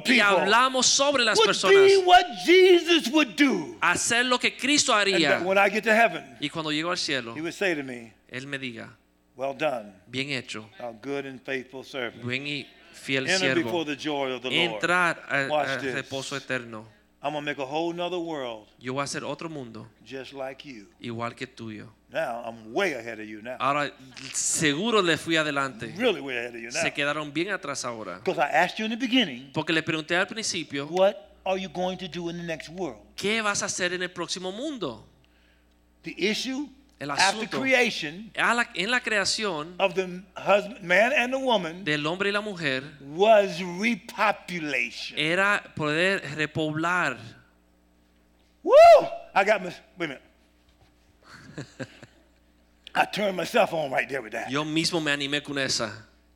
y hablamos sobre las would personas, be what Jesus would do. hacer lo que Cristo haría. that when I get to heaven, Y cuando llego al cielo, he would say to me, Él me diga, Well done, bien hecho, thou good and faithful servant. buen y fiel Enter before siervo, the joy of the Lord. entrar al Watch al this. reposo eterno. I'm to make a whole nother world Yo voy a hacer otro mundo just like you. igual que tuyo. Now, I'm way ahead of you now. Ahora, seguro le fui adelante. Really way ahead of you now. Se quedaron bien atrás ahora. Because I asked you in the beginning, Porque le pregunté al principio, what are you going to do in the next world? ¿qué vas a hacer en el próximo mundo? The issue El after asunto. creation la- en la creación of the husband, man and the woman del hombre y la mujer was repopulation. era poder repoblar. Woo! I got my, wait a minute. I turned myself on right there with that. Yo mismo me animé con esa.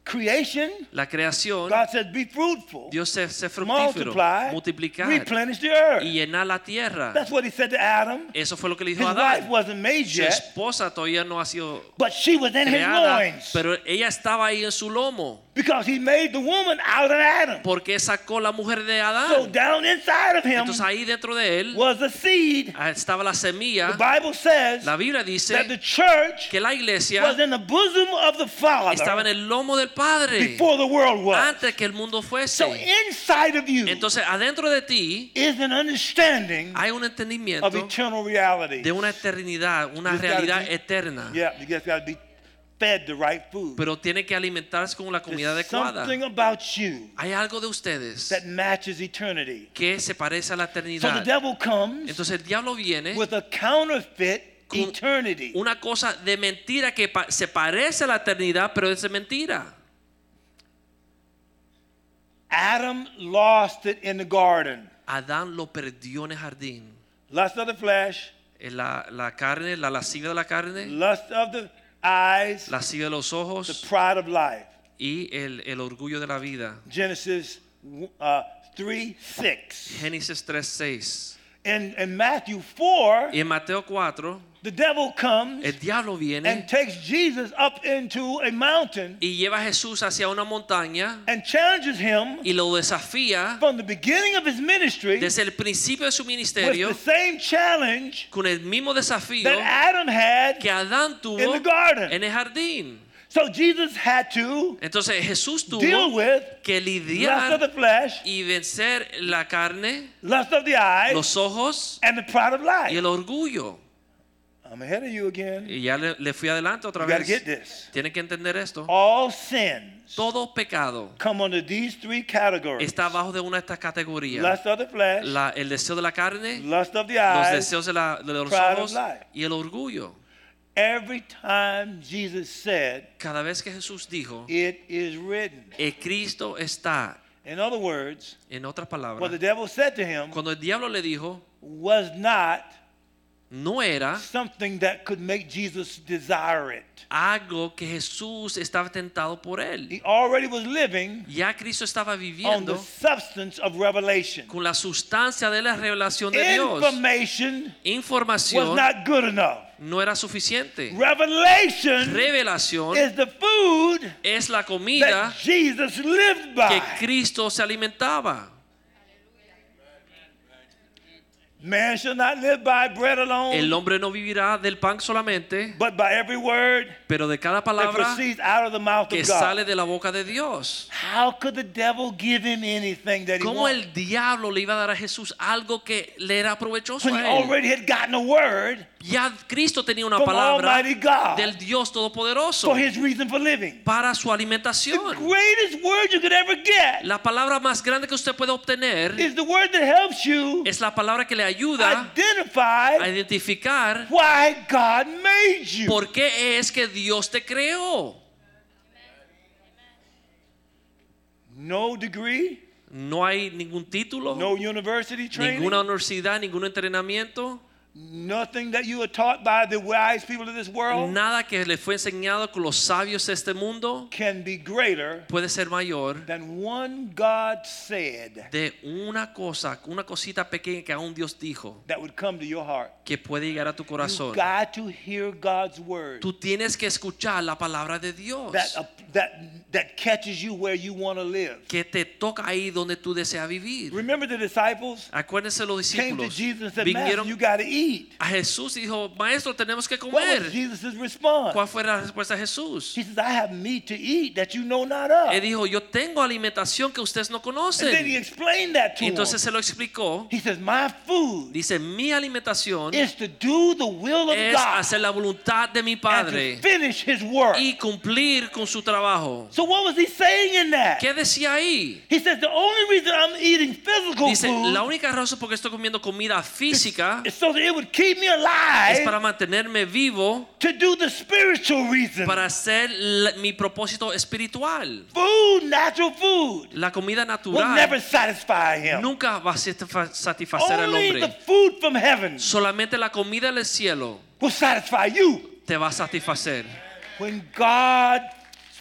Creation, La creación, God says, be fruitful, Dios se, se fructífero, multiply, multiplicar replenish the earth. y llenar la tierra. That's what he said to Adam. Eso fue lo que le His dijo a wife Adán. wasn't made Su esposa todavía no ha sido but she was in his loins pero ella estaba ahí en su lomo because he made the woman out of Adam. porque sacó la mujer de So Adán. down inside of him Entonces ahí dentro de él was a seed. ah, estaba la The semilla. Bible says La Biblia that the dice church que la was iglesia in the bosom of the estaba en Father el lomo del Padre before the world was. antes que el mundo So fuese. inside of you Entonces adentro de ti is an understanding hay un of entendimiento eternal reality. de una eternidad, una realidad be- eterna. Yeah, you just got to be fed the right food. pero tiene que alimentarse con la comida There's adecuada. something about you Hay algo de ustedes that matches eternity. que se parece a la So the eternidad. devil comes Entonces el diablo viene with a counterfeit con eternity. una cosa de mentira que pa- se parece a la eternidad, pero es de mentira. Adam lost it in the garden. Adán lo perdió en el jardín. Lust of the flesh, En La, la carne, la lascivia de la carne, lust of the eyes, la lascivia de los the ojos pride of life. y el, el orgullo de la vida. Genesis uh, 3 6. Génesis 3:6. In, in Matthew 4, Y en Mateo 4, the devil comes el diablo viene and takes Jesus up into a mountain y lleva a Jesús hacia una montaña and challenges him y lo desafía from the beginning of his ministry desde el principio de su with the same challenge con el mismo desafío that Adam had que Adán in the garden. en el jardín. So Jesus had to Entonces Jesús deal tuvo with que lust of lidiar the flesh, y vencer la carne, lust of the eyes, los ojos and the pride of y life. el orgullo. I'm ahead of you again. Y ya le, le fui adelante otra You vez. get this. Tienen que entender esto. All sins Todo pecado come under these three categories está bajo de una de estas categorías. lust of the flesh, La- el deseo de la carne, lust of the los eyes. deseos de, la- de los pride of ojos life. y el orgullo. Every time Jesus said, Cada vez que Jesús dijo, It is written. Cristo está, In other words, en otras what the devil said to him cuando el diablo le dijo, was not no era something that could make Jesus desire it. algo que Jesús estaba tentado por él. He already was living Ya Cristo estaba on the viviendo substance of revelation. con la sustancia de la revelación de Dios. Information was Información not good enough. no era suficiente. Revelation Revelación is the food es la comida that Jesus lived que by. Cristo se alimentaba. Man shall not live by bread El alone, hombre no vivirá del pan solamente, but by every word pero de cada that palabra proceeds out of the mouth que of God. sale de la boca de Dios. How could the devil give him anything that he ¿Cómo el diablo le iba a dar a Jesús algo que le era provechoso When he a él? already had gotten a word Ya Cristo tenía una from palabra Almighty God del Dios Todopoderoso for his reason for living. para su The alimentación. greatest word you could ever get La palabra más grande que usted puede obtener is the word that helps you es la palabra que le ayuda a identify identificar why God made you. por qué es que Dios te creó. No degree, No hay ningún título, no university training, ninguna universidad, ningún entrenamiento, nothing that you were taught by the wise people of this world nada que le fue enseñado con los sabios de este mundo can be greater puede ser mayor than one God said de una cosa, una cosita pequeña que Dios dijo that would come to your heart. que puede llegar a tu You corazón. got to hear God's word Tú tienes que escuchar la palabra de Dios that, uh, that, that catches you where you want to live. que te toca ahí donde tú deseas vivir. Remember the disciples Acuérdense los came to discípulos Jesus and said, Master, vinieron you got to eat. A Jesús dijo, maestro, tenemos que What was comer. Jesus' response? ¿Cuál fue la respuesta de Jesús? He says, I have meat to eat that you know not of. Él dijo, yo tengo alimentación que ustedes no And then he conocen. explained that to Y entonces him. se lo explicó. He says, My food Dice, mi alimentación is to do the will of es God hacer la voluntad de mi and Padre to finish his work. y cumplir con su trabajo. So what was he saying in that? ¿Qué decía ahí? He says, The only reason I'm eating physical Dice, food la única razón por qué estoy comiendo comida física is so that it would keep me es alive para mantenerme vivo, to do the spiritual reason. para hacer la- mi propósito espiritual. Food, natural food, La comida will never natural satisfy him. nunca va a satisfa- satisfacer al Only the hombre. food from heaven Solamente la comida del cielo will satisfy you. te va a satisfacer. When God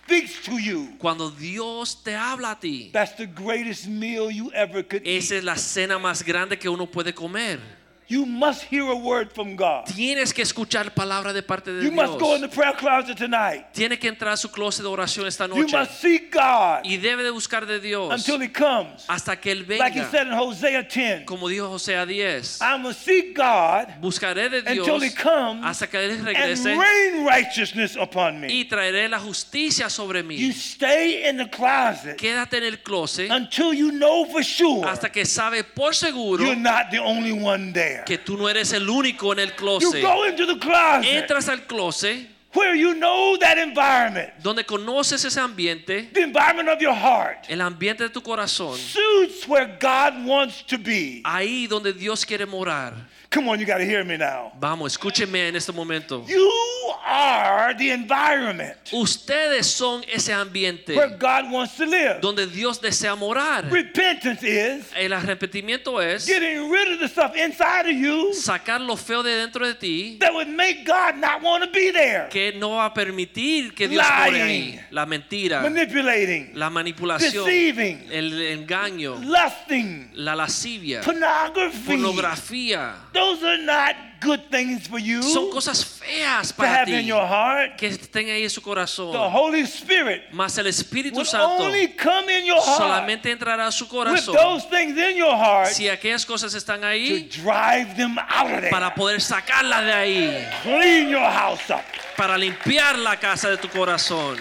speaks to you, Cuando Dios te habla a ti, that's the greatest meal you ever could eat. esa es la cena más grande que uno puede comer. You must hear a word from God. Tienes que escuchar palabra de parte de You must go in Dios. the prayer closet tonight. Tiene que entrar a su closet de oración esta You noche must seek God y debe de buscar de Dios until He comes. hasta que Él Like He venga. said in Hosea 10, Como dijo José a 10, I'm going to seek God buscaré de Dios until He comes hasta que Él and regrese rain righteousness upon me. y traeré la justicia sobre You mí. stay in the closet Quédate en el closet until you know for sure hasta que sabe por seguro you're not the only one there. Que tú no eres el único en el You closet. go into the closet Entras al closet where you know that environment, donde conoces ese ambiente, the environment of your heart, el ambiente de tu corazón, suits where God wants to be. ahí donde Dios quiere morar. Come on, you got to hear me now. Vamos, escúcheme en este momento. You are the environment Ustedes son ese ambiente where God wants to live. donde Dios desea morar. Repentance is El arrepentimiento es getting rid of the stuff inside of you sacar lo feo de dentro de ti that would make God not want to be there. que no va a permitir que Dios more ahí. La mentira, Manipulating, la manipulación, deceiving, el engaño, lusting, la lascivia, pornography. pornografía. Those are not good things for you Son cosas feas para have in ti your heart. que estén ahí en su The corazón. Holy Spirit Mas el Espíritu will Santo only come in your heart solamente entrará a su with corazón those things in your heart si aquellas cosas están to ahí drive them out of there. para poder sacarlas de ahí, Clean your house up. para limpiar la casa de tu corazón.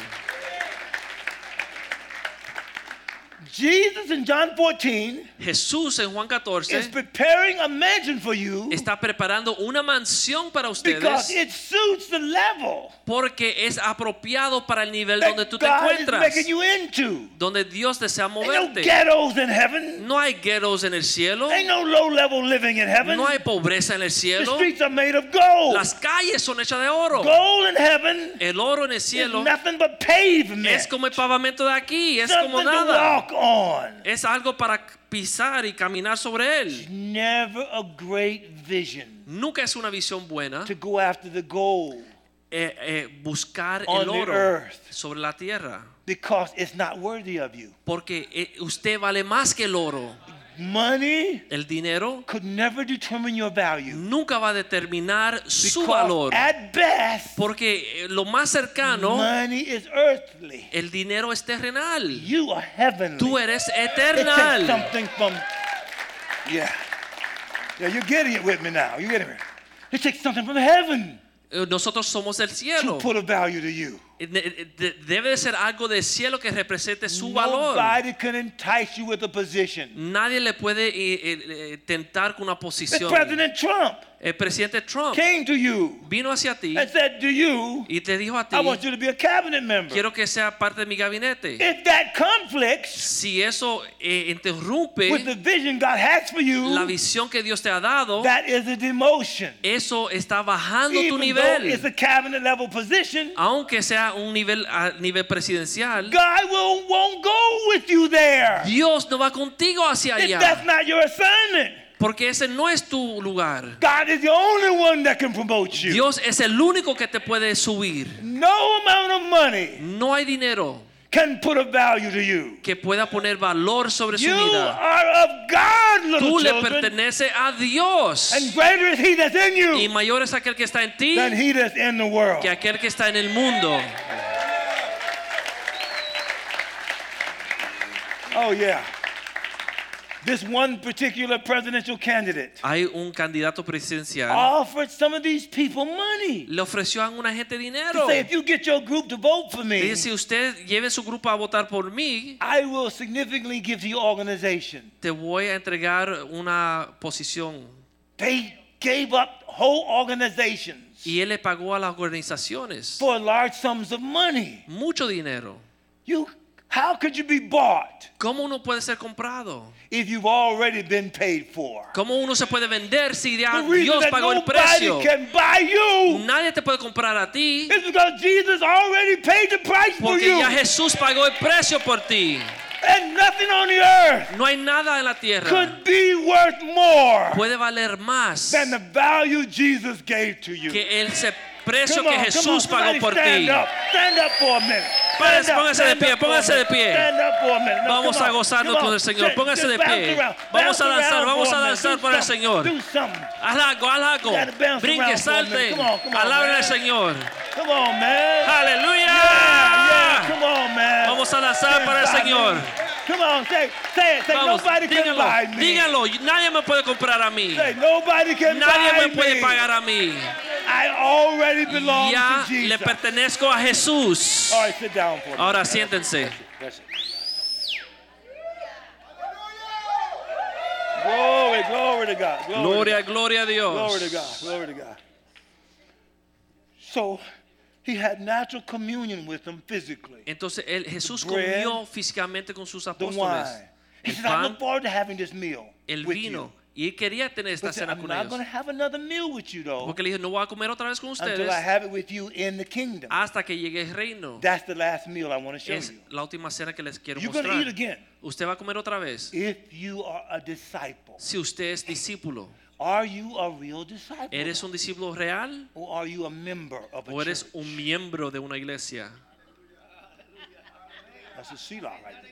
Jesus in John 14 Jesús en Juan is 14 preparing a mansion for you está preparando una mansión para because ustedes it suits the level porque es apropiado para el nivel that donde tú te God is encuentras, making you into. donde Dios desea Ain't no moverte. ghettos in heaven. No hay ghettos en el cielo, Ain't no low level living in heaven. no hay pobreza en el The cielo. streets are made of gold. Las calles son hechas de oro. Gold in heaven El oro en el is cielo nothing but pavement. es como el pavamento de aquí, es como Something nada. On. Es algo para pisar y caminar sobre él. Never a great vision Nunca es una visión buena to go after the gold eh, eh, buscar On el the oro earth. sobre la tierra. because it's not worthy of you. Porque eh, usted vale más que el oro. Money El dinero could never determine your value nunca va a determinar su valor. at best Porque eh, lo más cercano, money is earthly. el dinero es terrenal. You are heavenly. Tú eres it takes eternal. something from yeah. Yeah, you're getting it with me now. You're getting it. It takes something from heaven Eh, Nosotros somos to cielo. put a value to you. Eh, de- Debe de ser algo del cielo que represente su valor. Nobody can entice you with a position. Nadie le puede eh, eh, eh, tentar con una posición. President Trump El presidente Trump came to you vino hacia ti and said to you, y te dijo a ti, I want you to be a cabinet member. quiero que sea parte de mi gabinete. If that conflicts Si eso eh, interrumpe with the vision God has for la you, visión que Dios te ha dado, that is a demotion. eso está bajando tu Even though it's a cabinet level position, Aunque sea un nivel a nivel presidencial, God will, won't go with you there. Dios no va contigo hacia If allá. that's not your assignment. Porque ese no es tu lugar. God is the only one that can promote you. Dios es el único que te puede subir. No amount of money No hay dinero can put a value to you. que pueda poner valor sobre su You vida. are of God, Tú le children, pertenece a Dios. and greater is He that's in Y you mayor es aquel que está en ti than He that's in the world. que aquel que está en el mundo. Oh yeah. This one particular presidential candidate Hay un candidato presidencial. offered some of these people money. Le ofreció a una gente To dinero. say, if you get your group to vote for me, Dice, si usted lleve su grupo a votar por mí, I will significantly give to your organization. te voy a entregar una posición. They gave up whole organizations Y él le pagó a las organizaciones for large sums of money. mucho dinero. You, how could you be bought ¿Cómo uno puede ser comprado? if you've already been paid for? ¿Cómo uno se puede vender si ya Dios pagó el precio? can buy you Nadie te puede comprar a ti is because Jesus already paid the price for porque you. ya Jesús pagó el precio por ti. And nothing on the earth No hay nada en la tierra could be worth more puede valer más than the value Jesus gave to you. que el se- precio que Jesús pagó por ti. Póngase- de pie, póngase de pie. Vamos a gozarnos con on. el Señor. Póngase de pie. Vamos a danzar, vamos a danzar para el. Señor. Haz algo, haz algo. Brinque, salte. Man. al Señor. Aleluya. Vamos a lanzar Stand para el Señor. Me. Come on, say, say it. Say, Vamos, nobody can díganlo, buy me. díganlo. Nadie me puede comprar a mí. Say, nobody can Nadie buy me puede me. pagar a mí. I already belong Ya to Jesus. le pertenezco a Jesús. All right, sit down for Ahora siéntense. That's it. Glory, glory to God. Glory, Gloria, to God. gloria a Glory to Dios. God. Glory to God. So, He had natural communion with them physically. Entonces él- Jesús bread, comió físicamente con sus The apóstoles. wine. El said, I pan, look forward to having this meal el with vino. you. Y él quería tener esta But cena I'm con not going to ellos. have another meal with you though Porque le dijo, no voy a comer otra vez con until ustedes I have it with you in the kingdom. hasta que llegue el reino. That's the last meal I want to show Es you. la última cena que les quiero You're going to eat mostrar. again Usted va a comer otra vez. if you are a disciple. Si usted es discípulo, Are you a real disciple? ¿eres un discípulo real Or are you a member of a o eres church? un miembro de una iglesia? That's a Selah right there.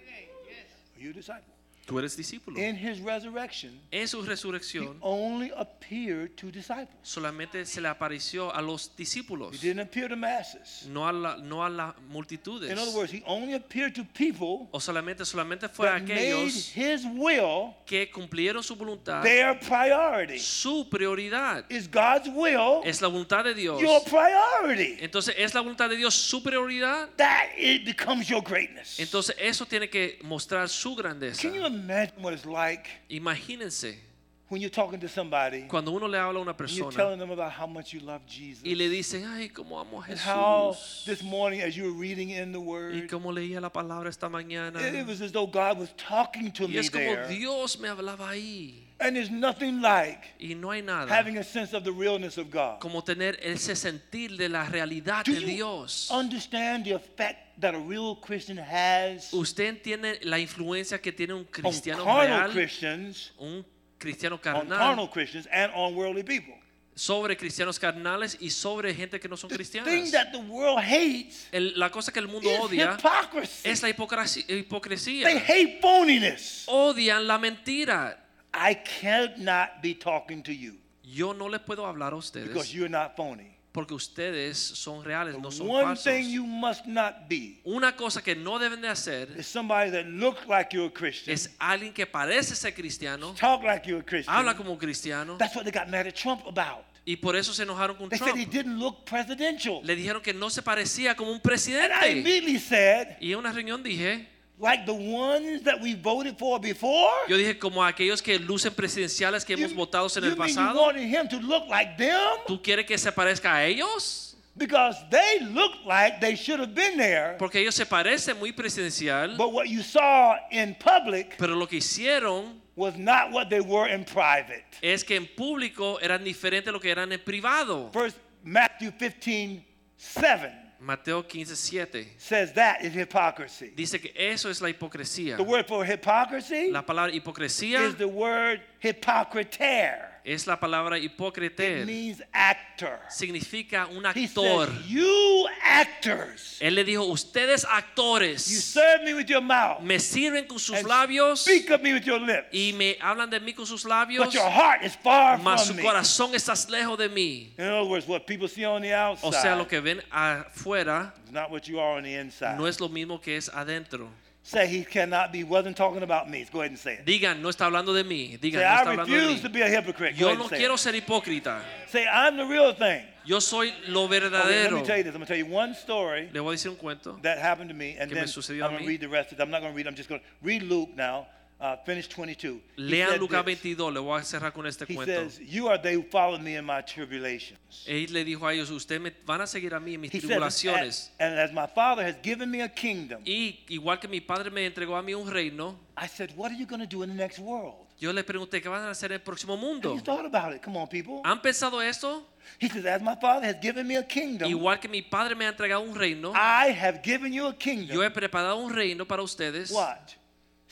Are you a disciple? Tú eres discípulo. In his resurrection, En su he resurrección only appeared to disciples. solamente se le apareció a los He discípulos, didn't appear to masses. no a, la, no a las multitudes. In other words, he only appeared to people O solamente, solamente fue a made aquellos his will que cumplieron su voluntad. their priority. Su prioridad Is God's will es la voluntad de Dios. your priority? Entonces, ¿es la voluntad de Dios su prioridad? That it becomes your greatness. Entonces, eso tiene que mostrar su grandeza. Can you imagine what it's like Imagínense when you're talking to somebody cuando uno le habla a una and you're telling them about how much you love Jesus? y le dicen, ay, cómo amo a and how Jesús. this morning, as you were reading in the Y Word, cómo leía la palabra esta mañana. it, it was as though God was talking to Y me es como there. Dios me hablaba ahí. And there's nothing like Y no hay nada having a sense of the realness of God. como tener ese sentir de la realidad Do de you Dios. understand the effect that a real Christian has Usted entiende la influencia que tiene un on cristiano carnal real, Christians, un cristiano on carnal, carnal Christians, and on worldly people? sobre cristianos carnales y sobre gente que no son The thing cristianas. that the world hates El- la cosa que el mundo is odia hypocrisy. es la hipocresía. They hate phoniness. Odian la mentira. I cannot be talking to you Yo no les puedo hablar a because ustedes you're not phony. Porque ustedes son reales, no son One falsos. thing you must not be Una cosa que no deben de hacer is somebody that looks like you're a Christian, es alguien que parece ser cristiano, talk like you're a Christian. habla como cristiano That's what they got mad at Trump about. y por eso se enojaron con They said he Trump. didn't look presidential. Le dijeron que no se parecía como un And I presidente. immediately said, Y en una reunión dije, like the ones that we voted for before. yo dije como aquellos que lucen presidenciales que You, hemos votado en el mean you pasado. wanted him to look like them? ¿Tú quieres que se parezca a ellos? Because they looked like they should have been there. Porque ellos se parecen muy presidencial, But what you saw in public pero lo que hicieron was not what they were in private. es que en público eran diferentes de lo que eran en privado. First Matthew 15, 7 Mateo 15, 7 says that is hypocrisy. dice que eso es la hipocresía. The word for hypocrisy La palabra hipocresía is the word hypocriter. Es la palabra It hipócrita. means actor. Significa un He actor. says, you actors, Él le dijo, ustedes you actores serve me with your mouth me sirven con sus and labios speak of me with your lips, y me hablan de mí con sus labios, but your heart is far mas from su me. corazón está lejos de mí. In other words, what people see on the outside O sea, lo que ven afuera not what you are on the inside. no es lo mismo que es adentro. Say he cannot be, wasn't talking about me. Go ahead and say it. Digan, no está hablando de mí. Digan, Say, no está I hablando de refuse to be a hypocrite. Go Yo no quiero it. ser hipócrita. Say, I'm the real thing. Yo soy lo verdadero. Okay, let me tell you this. I'm going to tell you one story Le voy a decir un cuento. that happened to me, and then me sucedió a I'm going to read the rest of it. I'm not going to read. I'm just going to read Luke now. Uh, finish 22. He Lean Lucas this. 22. Le voy a cerrar con este He cuento. says, "You are they who followed me in my tribulations." Él le dijo a ellos, ustedes me van a seguir a mí en mis He says, tribulaciones. and as my Father has given me a kingdom, Y igual que mi padre me entregó a mí un reino, I said, "What are you going to do in the next world?" yo le pregunté, ¿qué van a hacer en el próximo mundo? you thought about it. Come on, people. ¿Han pensado esto? He says, "As my Father has given me a kingdom, Igual que mi padre me ha entregado un reino, I have given you a kingdom." yo he preparado un reino para ustedes What?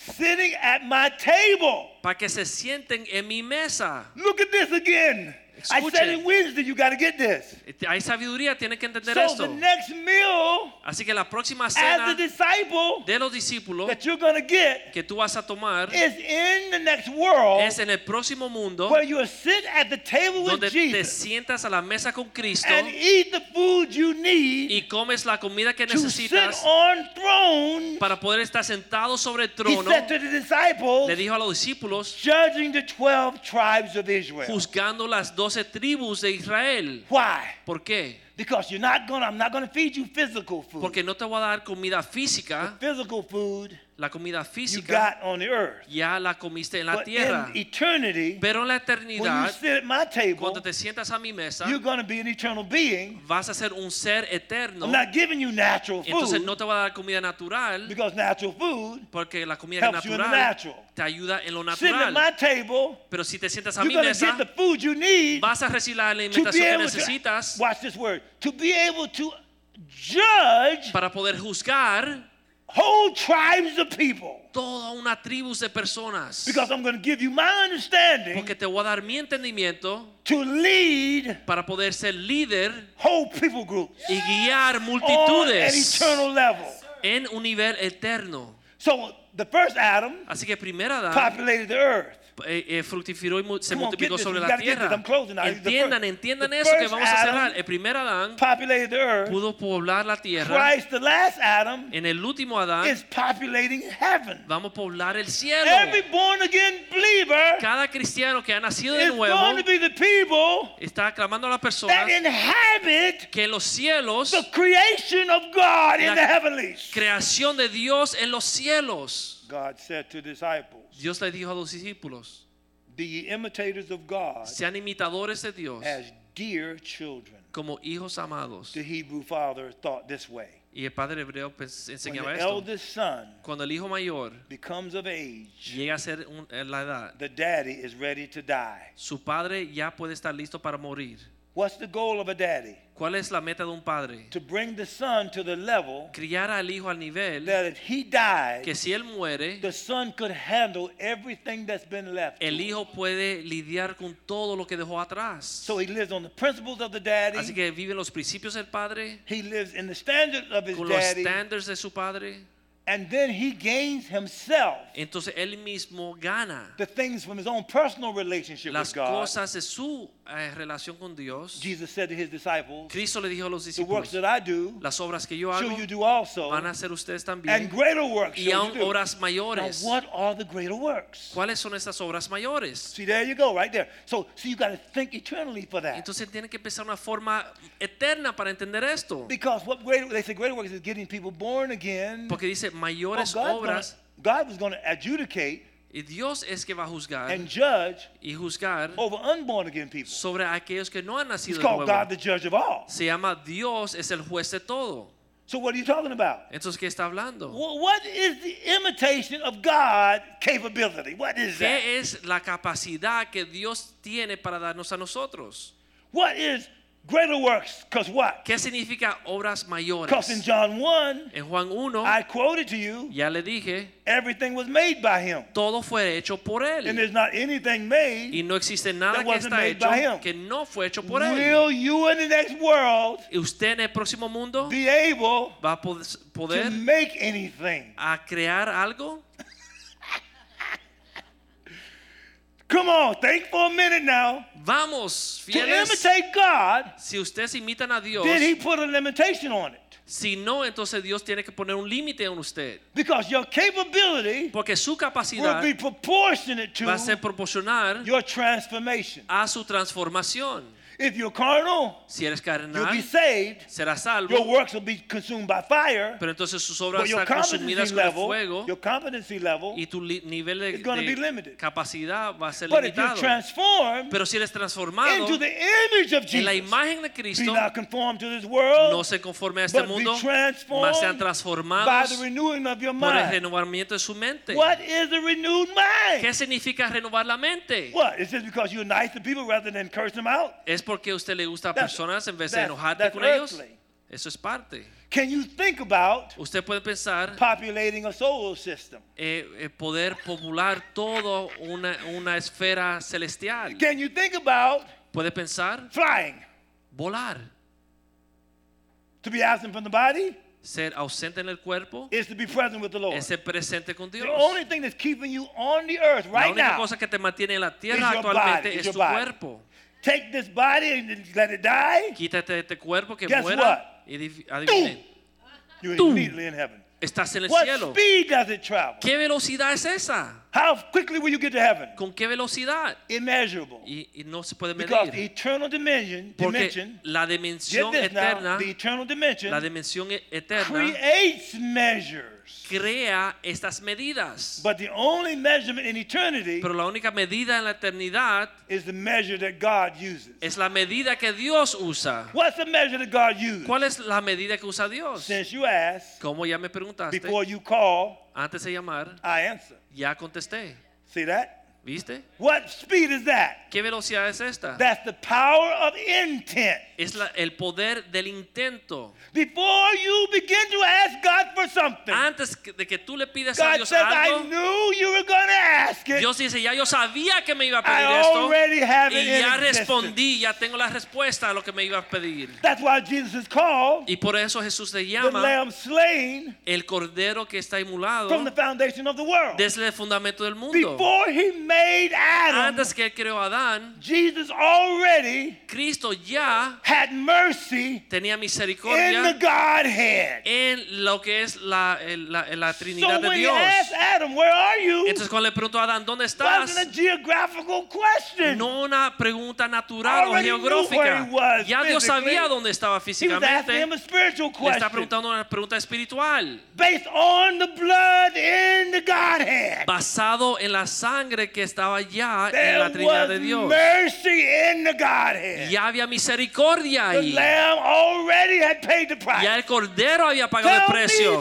Sitting at my table. para que se sienten en mi mesa. Look at this again. I said Escuchen. it Wednesday, you got to get this. Hay sabiduría, tienen que entender So esto. the next meal Así que la próxima as cena disciple de los discípulos that you're going to get que tú vas a tomar is in the next world es en el próximo mundo where you sit at the table with donde te Jesus sientas a la mesa con Cristo and eat the food you need y comes la comida que to sit necesitas on thrones. para poder estar sentado sobre el He trono. said to the disciples, Le dijo a los discípulos, judging the 12 tribes of Israel. juzgando las doce tribus de Israel. Why? ¿Por qué? Because you're not to I'm not to feed you physical food. Porque no te voy a dar comida física. Physical food La comida you física got on the earth. ya la comiste en la But tierra. in eternity, Pero en la when you eternidad, sit at my table, cuando te sientas a mi mesa, you're going to be an eternal being. vas a ser un ser eterno. I'm not giving you natural Entonces no te voy a dar comida natural because natural food porque la comida helps you in the natural natural. te ayuda en lo Sitting at natural. my table, Pero si te sientas a mi mesa, get the food you need vas a recibir la alimentación que able to necesitas watch this word to be able to judge para poder juzgar whole tribes of people toda una tribu de personas. because I'm going to give you my understanding Porque te voy a dar mi entendimiento to lead para poder ser líder whole people groups y guiar on an multitudes eternal level. en un nivel eterno. So the first Adam Así que primera Adán populated the earth. Eh, eh, fructificó y mu- se Come on, multiplicó get this. sobre la gotta get this. tierra. I'm closing now. The Entiendan, first- entiendan the eso que first vamos a Adam cerrar. El primer Adán Populated the earth. pudo poblar la tierra. Christ, the last Adam, En el último Adán is populating heaven. vamos a poblar el cielo. Every born again believer Cada cristiano que ha nacido de is nuevo going to be the people está clamando a las that personas inhabit que los cielos, the creation of God in La- the heavenlies. creación de Dios en los cielos. God said to disciples, Dios le dijo a los discípulos, Be imitators of God sean imitadores de Dios as dear children. como hijos amados. The Hebrew father thought this way. Y el padre hebreo enseñaba the esto. son Cuando el hijo mayor becomes of age, llega a ser un- la edad, the daddy is ready to die. su padre ya puede estar listo para morir. What's the goal of a daddy? ¿Cuál es la meta de un padre? To bring the son to the level Criar al hijo al nivel that if he died, que si él muere, the son could handle everything that's been left. el hijo puede lidiar con todo lo que dejó atrás. So he lives on the principles of the daddy. Así que vive los principios del padre, He lives in the standards of his con los estándares de su padre. And then he gains himself Entonces él mismo gana the things from his own personal relationship las with God. cosas de su eh, relación con Dios. Jesus said to his disciples, Cristo le dijo a los The works discípulos, that I do, las obras que yo hago shall you do also, van a hacer ustedes and también greater works y shall aún you do. obras Now, mayores. what are the greater works? ¿Cuáles son estas obras mayores? See, there you go, right there. So, so you got to think eternally for that. Entonces tiene que empezar una forma eterna para entender esto. Because what greater, they say greater works is getting people born again. Porque dice Oh, mayores gonna- obras God was going to adjudicate y Dios es que va a juzgar and judge y juzgar over unborn again people. sobre aquellos que no han It's nacido de called nuevo. God the judge of all. Se llama Dios es el juez de todo. So what are you talking about? Entonces, ¿qué está hablando? Wh- What is the imitation of God capability? What is that? ¿Qué es la capacidad que Dios tiene para darnos a nosotros? What is greater works? Because what? ¿Qué significa obras Because in mayores? John 1, En Juan 1, I quoted to you, ya le dije, everything was made by him. todo fue hecho por And Él. there's not anything Y made. no existe nada que está hecho que no fue hecho por Él. Will you in the next world ¿Y usted en el próximo mundo be able va a pod- to poder make anything? a crear algo? Come on, think for a minute now. Vamos, To imitate God, Si ustedes imitan a Dios, did he put a limitation on it? si no, entonces Dios tiene que poner un límite en usted. Because your capability Porque su will capacidad be proportionate va a ser to proporcional your transformation. a su transformación. If you're carnal, Si eres you'll carnal, be saved. serás Your salvo, works will be consumed by fire. pero entonces sus But obras your competency consumidas con el level, fuego your competency level, y tu nivel de, is be limited. capacidad va a ser but if you're limitado. transformed Pero si eres transformado into the image of en la Jesus, imagen de be Cristo, not conformed to this world, no se conforme a este mundo, mas sean by transformados the renewing of your por el mind. renovamiento de su mente. What is the renewed mind? ¿Qué significa renovar la mente? What? Is this because you're nice to people rather than curse them out? ¿Es porque usted le gusta a personas en vez de enojarte con ellos? Eso es parte. Can you think about Usted puede pensar populating a solar system? eh, eh, poder popular todo una, una esfera celestial. Can you think about Puede pensar flying? volar. To be absent from the body Ser ausente en el cuerpo is to be present with the Lord. es ser presente con Dios. The only thing that's keeping you on the earth La right única now, cosa que te mantiene en la tierra actualmente body, es tu cuerpo. Take this body and let it die, Quítate este cuerpo que Guess muera y di- adivinen, you're immediately in heaven. estás en el What cielo. speed does it travel? ¿Qué velocidad es esa? How quickly will you get to heaven? ¿Con qué velocidad? Immeasurable. Y, y no se puede Because medir. eternal dimension, Porque dimension, la dimensión now, eterna, the eternal dimension la dimensión eterna, creates measures. Crea estas medidas. But the only measurement in eternity Pero la única medida en la eternidad is the measure that God uses. es la medida que Dios usa. What's the measure that God uses? ¿Cuál es la medida que usa Dios? Since you asked, Como ya me preguntaste, before you call, antes de llamar, I answer. ya contesté. See that? ¿Viste? What speed is that? ¿Qué velocidad es esta? That's the power of intent. Es la- el poder del intento. Before you begin to ask God for something, Antes de que tú le pidas a God Dios says, I algo, knew you were to ask it. Dios dice, ya yo sabía que me iba a I pedir esto already have it y ya respondí, ya tengo la respuesta a lo que me iba a pedir. That's why Jesus is called Y por eso Jesús le the llama Lamb slain el cordero que está inmolado from the foundation of the world. desde el fundamento del mundo. Before he made Adam, Antes que creó a Adán, Jesus already Cristo ya had mercy tenía in the misericordia Godhead. en lo que es la, la, la Trinidad So de when Dios. Adam, where are you? Entonces cuando le preguntó a Adán, ¿dónde estás? wasn't a geographical question. No una pregunta natural o Already knew geográfica. Ya Dios sabía dónde estaba He was físicamente. asking him a spiritual Le está preguntando una pregunta espiritual. based on the blood in the Godhead. Basado en la sangre que estaba ya en la Trinidad de Dios. Ya había misericordia ahí. Lamb already had paid the price. Ya el cordero había pagado el precio.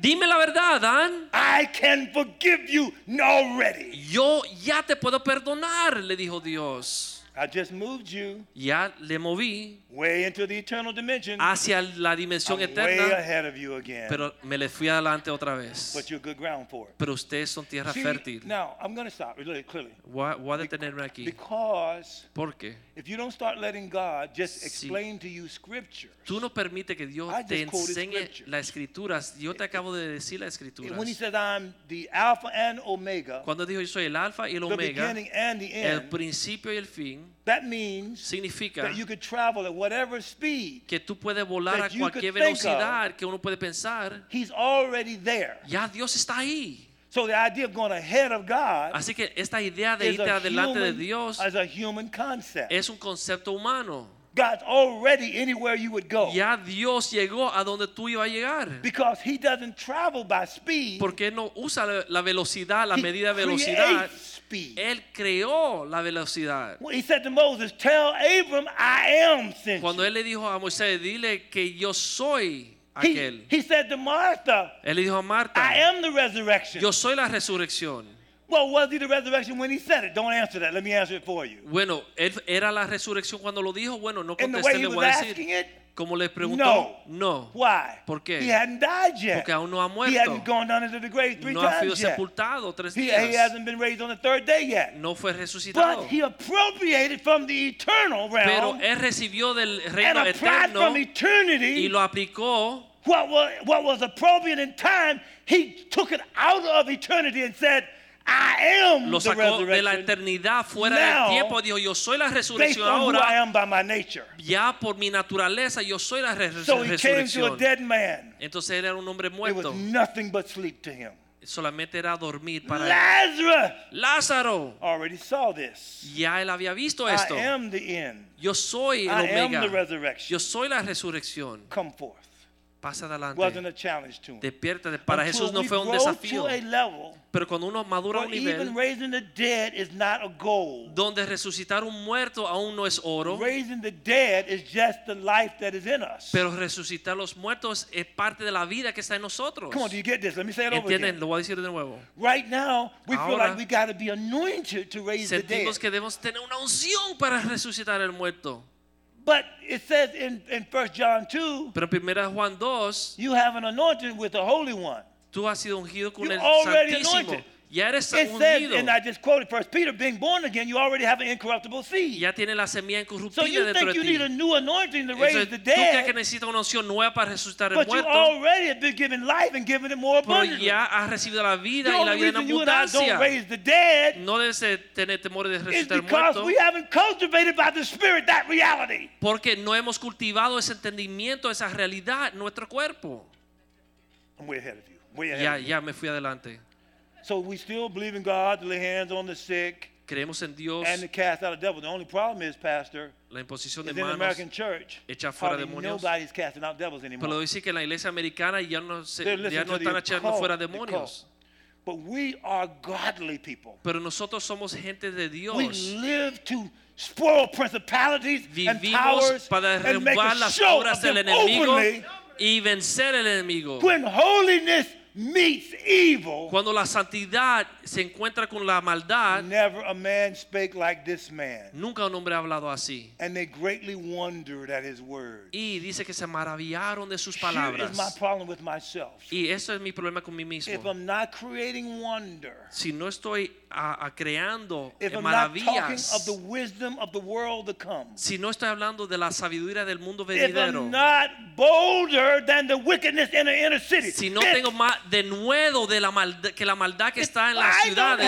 Dime la verdad, Adán. I can forgive you already. Yo ya te puedo perdonar, le dijo Dios. I just moved you Ya le moví way into the eternal dimension. hacia la dimensión I'm way eterna, ahead of you again. pero me le fui adelante otra vez. but you're good ground for it. Pero ustedes son tierra See, fértil. now, I'm going to stop really clearly. Voy a, voy a detenerme aquí. Because Porque if you don't start letting God just explain to you scriptures, tú no permites que Dios I te enseñe las escrituras. Yo te acabo de decir las when he escrituras. says I'm the Alpha and Omega, Cuando dijo yo soy el alfa y el the omega, beginning and the el principio y el fin, that means significa that you could travel at whatever speed. que tú puedes volar a cualquier of. velocidad que uno puede pensar. He's already there. Ya Dios está ahí. So the idea of going ahead of God Así que esta idea de a, adelante de human, Dios is a human concept. es un concepto humano. God's already anywhere you would go. Ya Dios llegó a donde tú ibas a llegar. Because he doesn't travel by speed. Porque no usa la- la velocidad, la he medida de velocidad. creates speed. Él creó la velocidad. He said to Moses, Tell Abram I am sent Cuando él le dijo a Moisés, dile que yo soy He, aquel. he said to Martha, Él le dijo a Marta, I am the resurrection. yo soy la resurrección. Well, was he the resurrection when he said it? Don't answer that. Let me answer it for you. Bueno, él era la resurrección cuando lo dijo. Bueno, no contesté, le voy a asking decir. it, Como le preguntó, no. no. Why? ¿Por qué? He hadn't died yet. Porque aún no ha He muerto. hadn't gone down into the grave three No ha sido times yet. sepultado tres He, he hasn't been raised on the third day yet. No fue resucitado. But he appropriated from the eternal realm. Pero él recibió del and reino applied eterno from eternity y lo aplicó what was, what was appropriate in time. He took it out of eternity and said, I am lo sacó de la eternidad fuera Now, del tiempo. Dijo, yo soy la resurrección ahora. am by my nature. Ya por mi naturaleza, yo soy la res- So resurrección. Entonces él era un hombre muerto. was nothing but sleep to him. Solamente era dormir para él. Lazarus Lázaro, already saw this. ya él había visto esto. Yo soy el I omega. Yo soy la resurrección. Come forth. Pasa adelante. Despiértate. Para Until Jesús no fue un desafío. Pero cuando uno madura a un nivel even raising the dead is not a goal. donde resucitar un muerto aún no es oro, Raising the dead is just the life that is in us. pero resucitar los muertos es parte de la vida que está en nosotros. Come on, do you get this? Let me say it over ¿Entienden? again. Lo voy a decir de nuevo. Right now, we feel Ahora, like we got to be anointed to raise the dead. Sentimos que debemos tener una unción para resucitar el muerto. But it says in, in 1 John 2, Pero en 1 Juan 2, you have an anointing with the Holy One. tú has sido ungido con You're el already Santísimo. anointed. Ya eres It says, ungido. and I just quoted First Peter, being born again, you already have an incorruptible seed. Ya tiene la semilla So incorruptible you dentro think you need a new anointing to raise Entonces, the tú crees que dead, necesitas una unción nueva para resucitar el but you muerto, already have been given life and given it more pero abundantly. ya has recibido la vida y la vida en you I don't abundancia. raise the dead No debes de tener temor de resucitar el because muerto, we haven't cultivated by the Spirit that reality. porque no hemos cultivado ese entendimiento, esa realidad en nuestro cuerpo. I'm way ahead of you. Way ahead Ya, of you. ya me fui adelante. So we still believe in God to lay hands on the sick Creemos en Dios, and to cast out a devil. The only problem is, Pastor, la imposición de in the manos. American church, echa fuera demonios. nobody's casting out devils Pero dice que en la iglesia americana ya no, se, ya no están echando fuera demonios. But we are godly people. Pero nosotros somos gente de Dios. We live to spoil principalities and powers para and make derrumbar a las obras of del enemigo y vencer el enemigo. when holiness meets evil. Cuando la santidad se encuentra con la maldad, Never a man spake like this man. nunca un hombre ha hablado así. And they greatly wondered at his word. Y dice que se maravillaron de sus Here palabras. is my problem with myself. Y eso es mi problema con mí If mismo. I'm not creating wonder, Si no estoy a- a creando maravillas, of the wisdom of the world to come, si no estoy hablando de la sabiduría del mundo venidero, I'm not bolder than the wickedness in the inner city, si no tengo más de nuevo de la maldad que la maldad que está en las ciudades,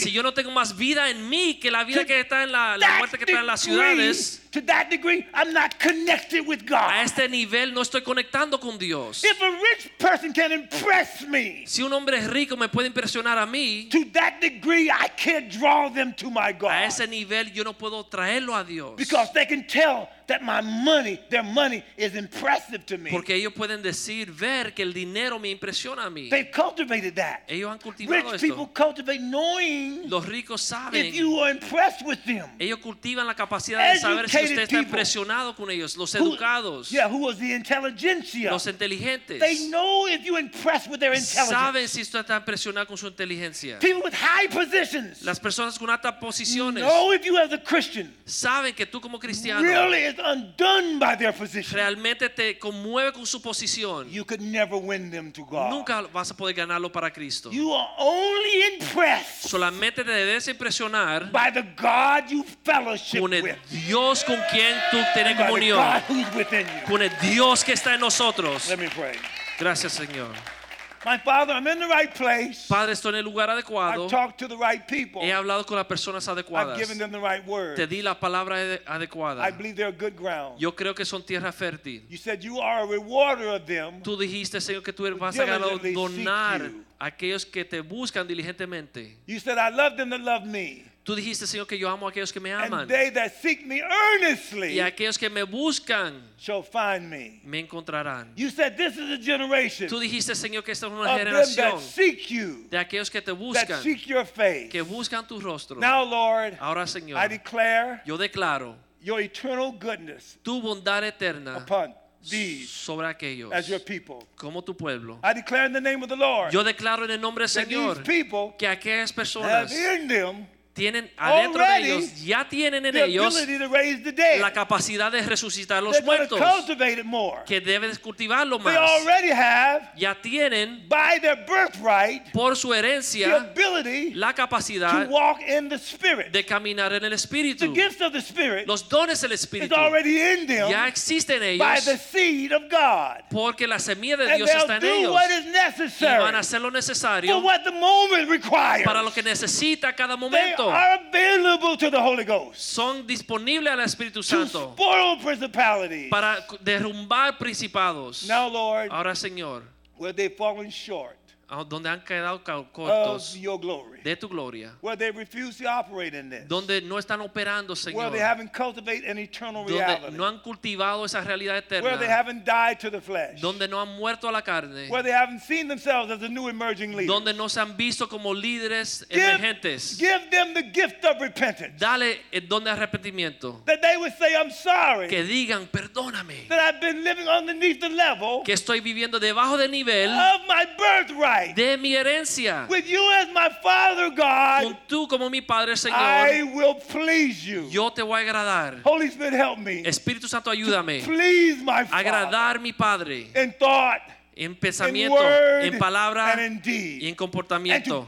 si yo no tengo más vida en mí que la vida que está en la, la muerte que está en las ciudades, to that degree, I'm not connected with a God. este nivel no estoy conectando con Dios. If a rich person can impress me, Si un hombre rico me puede impresionar a mí, to that degree, I can't draw them to my a God. ese nivel yo no puedo traerlo a Dios. Because they can tell that my money, their money, is impressive to me. Porque ellos pueden decir, ver que el dinero me impresiona a mí. They've cultivated that. Ellos han cultivado Rich people esto. cultivate knowing Los ricos if saben. you are impressed with them. Ellos cultivan la capacidad de saber si Educated usted está people. impresionado con ellos. Los Who- educados, yeah, who was the intelligentsia. los inteligentes. They know if you're impressed with their intelligence. Saben si usted está impresionado con su inteligencia. People with high positions Las personas con altas posiciones know if you as a Christian saben que tú como cristiano really is undone by their position. realmente te conmueve con su posición. You could never win them to God. Nunca vas a poder ganarlo para Cristo. You are only impressed Solamente te debes impresionar by the God you fellowship con el with. Dios con quien tú tienes comunión. Con el Dios que está en nosotros. Let me pray. Gracias, Señor. My Father, I'm in the right place. Padre, estoy en el lugar adecuado. I've talked to the right people. He hablado con las personas I've adecuadas. given them the right word. Te di la palabra ade- I adecuada. believe they're good ground. Yo creo que son tierra fértil. You said you are a rewarder of them. Tú dijiste, Señor, que tú vas a donar a aquellos que te buscan diligentemente. You said, I love them that love me. Tú dijiste, Señor, que yo amo a aquellos que me aman. And they that seek me earnestly Y aquellos que me buscan shall find me. me encontrarán. You said this is a generation Tú dijiste, Señor, que esta es una generación seek you, de aquellos que te that buscan, seek your face. que buscan tu rostro. Now, Lord, Ahora, I Señor, declare yo declaro your eternal goodness tu bondad eterna upon sobre aquellos as your people. como tu pueblo. I declare in the name of the Lord Yo declaro en el nombre del Señor people que aquellas have personas in them tienen adentro de ellos, ya tienen en ellos la capacidad de resucitar los muertos, que deben cultivarlo más. Ya tienen por su herencia la capacidad de caminar en el Espíritu. Los dones del Espíritu ya existen en ellos porque la semilla de Dios está en ellos y van a hacer lo necesario para lo que necesita cada They momento. are available to the Holy Ghost Son disponibles al Espíritu to Santo spoil principalities. para derrumbar principados. Now, Lord, Ahora, Señor, where they've fallen short donde han quedado ca- of your glory, de tu gloria, where they refuse to operate in this, donde no están operando, where Señor, they haven't cultivated an eternal donde reality, no han cultivado esa realidad where they eterna, haven't died to the flesh, donde no han muerto a la carne, where they haven't seen themselves as a new emerging leader. donde no se han visto como líderes Give, emergentes. give them the gift of repentance. Dale el don de arrepentimiento. That they would say, I'm sorry Que digan, perdóname, that I've been living underneath the level que estoy viviendo debajo del nivel of my birthright. de mi herencia. With you as my Father God, Con tú como mi Padre, I will please you. yo te voy a agradar. Holy Spirit, help me. Espíritu Santo, ayúdame Please, my Father. agradar mi Padre In thought, en pensamiento, word, en palabra y en comportamiento.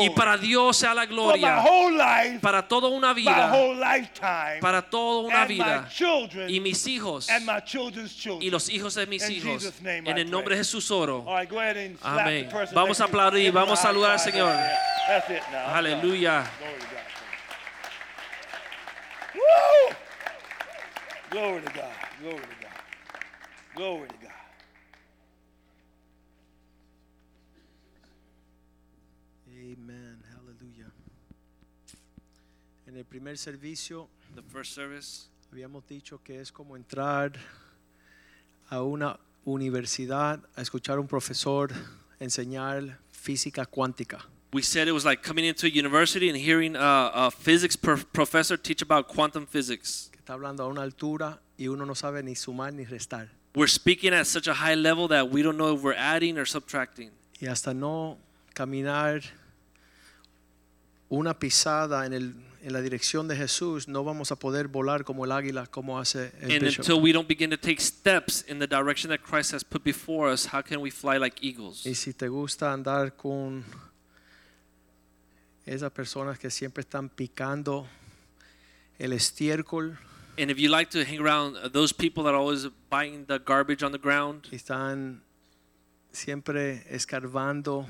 Y para Dios sea la gloria, life, para toda una vida, lifetime, para toda una vida, children, y mis hijos, y los hijos de mis In hijos. En el nombre de. Jesús oro. Right, Amén. Vamos a aplaudir, vamos a saludar al. Señor. Aleluya. Glory to God. Glory to God. Glory to God. En el primer servicio The first service, habíamos dicho que es como entrar a una universidad a escuchar a un profesor enseñar física cuántica. we said it was like coming into a university and hearing a, a physics prof- professor teach about quantum physics. que está hablando a una altura y uno no sabe ni sumar ni restar. We're speaking at such a high level that we don't know if we're adding or subtracting. Y hasta no caminar una pisada en, el, en la dirección de Jesús, no vamos a poder volar como el águila, como hace el And bishop. until we don't begin to take steps in the direction that Christ has put before us, how can we fly like eagles? Y si te gusta andar con esas personas que siempre están picando el estiércol And if you like to hang around uh, those people that are always biting the garbage on the ground y están siempre escarbando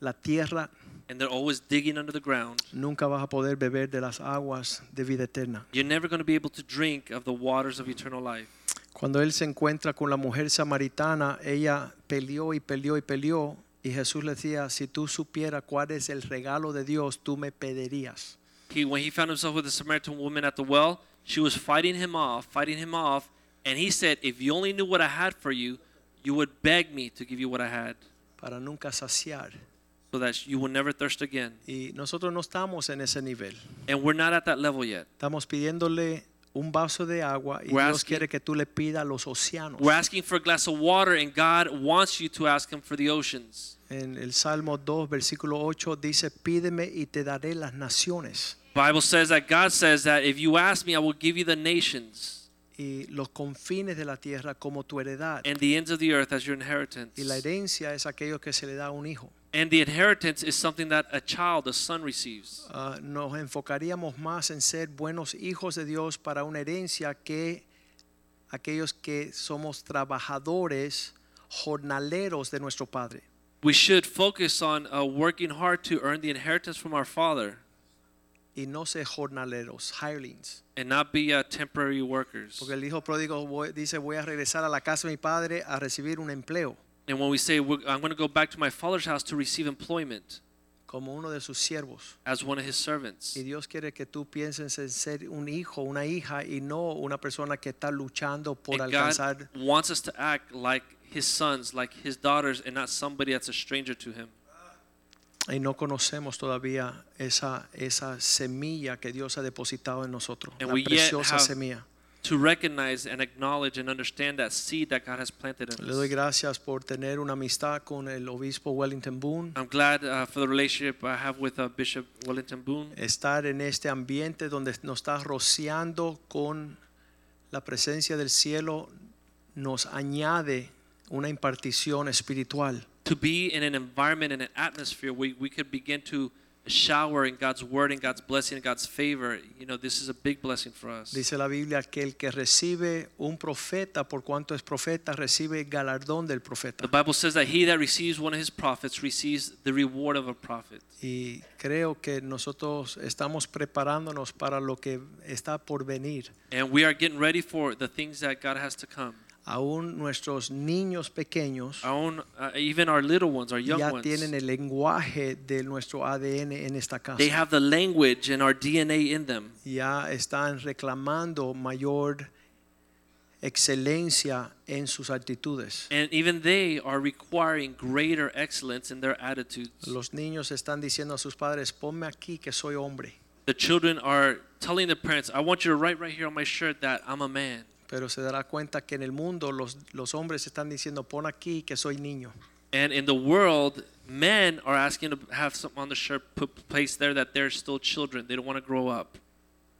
la tierra, and they're always digging under the ground, nunca vas a poder beber de las aguas de vida eterna. you're never going to be able to drink of the waters of eternal life. Cuando él se encuentra con la mujer samaritana, ella peleó y peleó y peleó. Y Jesús le decía, si tú supieras cuál es el regalo de Dios, tú me pedirías. He, when he found himself with the Samaritan woman at the well, she was fighting him off, fighting him off, and he said, If you only knew what I had for you, you would beg me to give you what I had, para nunca saciar. So that you will never thirst again. Y nosotros no estamos en ese nivel. And we're not at that level yet. Estamos pidiéndole un vaso de agua y We're Dios asking- quiere que tú le pidas los océanos. We're asking for a glass of water, and God wants you to ask Him for the oceans. En el Salmo 2, versículo 8 dice, pídeme y te daré las naciones Bible says that God says that if you ask me, I will give you the nations y los confines de la tierra como tu heredad. and the ends of the earth as your inheritance. Y la herencia es aquello que se le da a un hijo. And the inheritance is something that a child, a son, receives. Ah, nos enfocaríamos más en ser buenos hijos de Dios para una herencia que aquellos que somos trabajadores, jornaleros de nuestro Padre. We should focus on uh, working hard to earn the inheritance from our Father Y no ser jornaleros, hirelings. and not be uh, temporary workers. Porque el hijo pródigo dice, voy a regresar a la casa de mi padre a recibir un empleo And when we say, I'm going to go back to my father's house to receive employment como uno de sus siervos. as one of his servants. Y Dios quiere que tú pienses en ser un hijo, una hija y no una persona que está luchando por And God alcanzar. wants us to act like his sons, like his daughters, and not somebody that's a stranger to him. Y no conocemos todavía esa, esa semilla que Dios ha depositado en nosotros. And la we yet preciosa have- semilla. To recognize and acknowledge and understand that seed that God has planted in Le doy us. gracias por tener una amistad con el obispo Wellington Boone. I'm glad uh, for the relationship I have with uh, Bishop Wellington Boone. Estar en este ambiente donde nos está rociando con la presencia del cielo nos añade una impartición espiritual. To be in an environment and an atmosphere where we could begin to shower in God's word and God's blessing and God's favor. You know, this is a big blessing for us. Dice la Biblia que el que recibe un profeta, por cuanto es profeta, recibe galardón del The. Bible says that he that receives one of his prophets receives the reward of a prophet. Y creo que nosotros estamos preparándonos para lo que está por venir. And we are getting ready for the things that God has to come. Aún nuestros niños pequeños own, uh, even our little ones, our young ya ones, tienen el lenguaje de nuestro ADN en esta casa. they have the language and our DNA in them. ya están reclamando mayor excelencia en sus actitudes. And even they are requiring greater excellence in their attitudes. Los niños están diciendo a sus padres, ponme aquí que soy hombre. The children are telling the parents, I want you to write right here on my shirt that I'm a man. Pero se dará cuenta que en el mundo los, los hombres están diciendo, pon aquí que soy niño. And in the world, men are asking to have something on the shirt put placed there that they're still children. They don't want to grow up.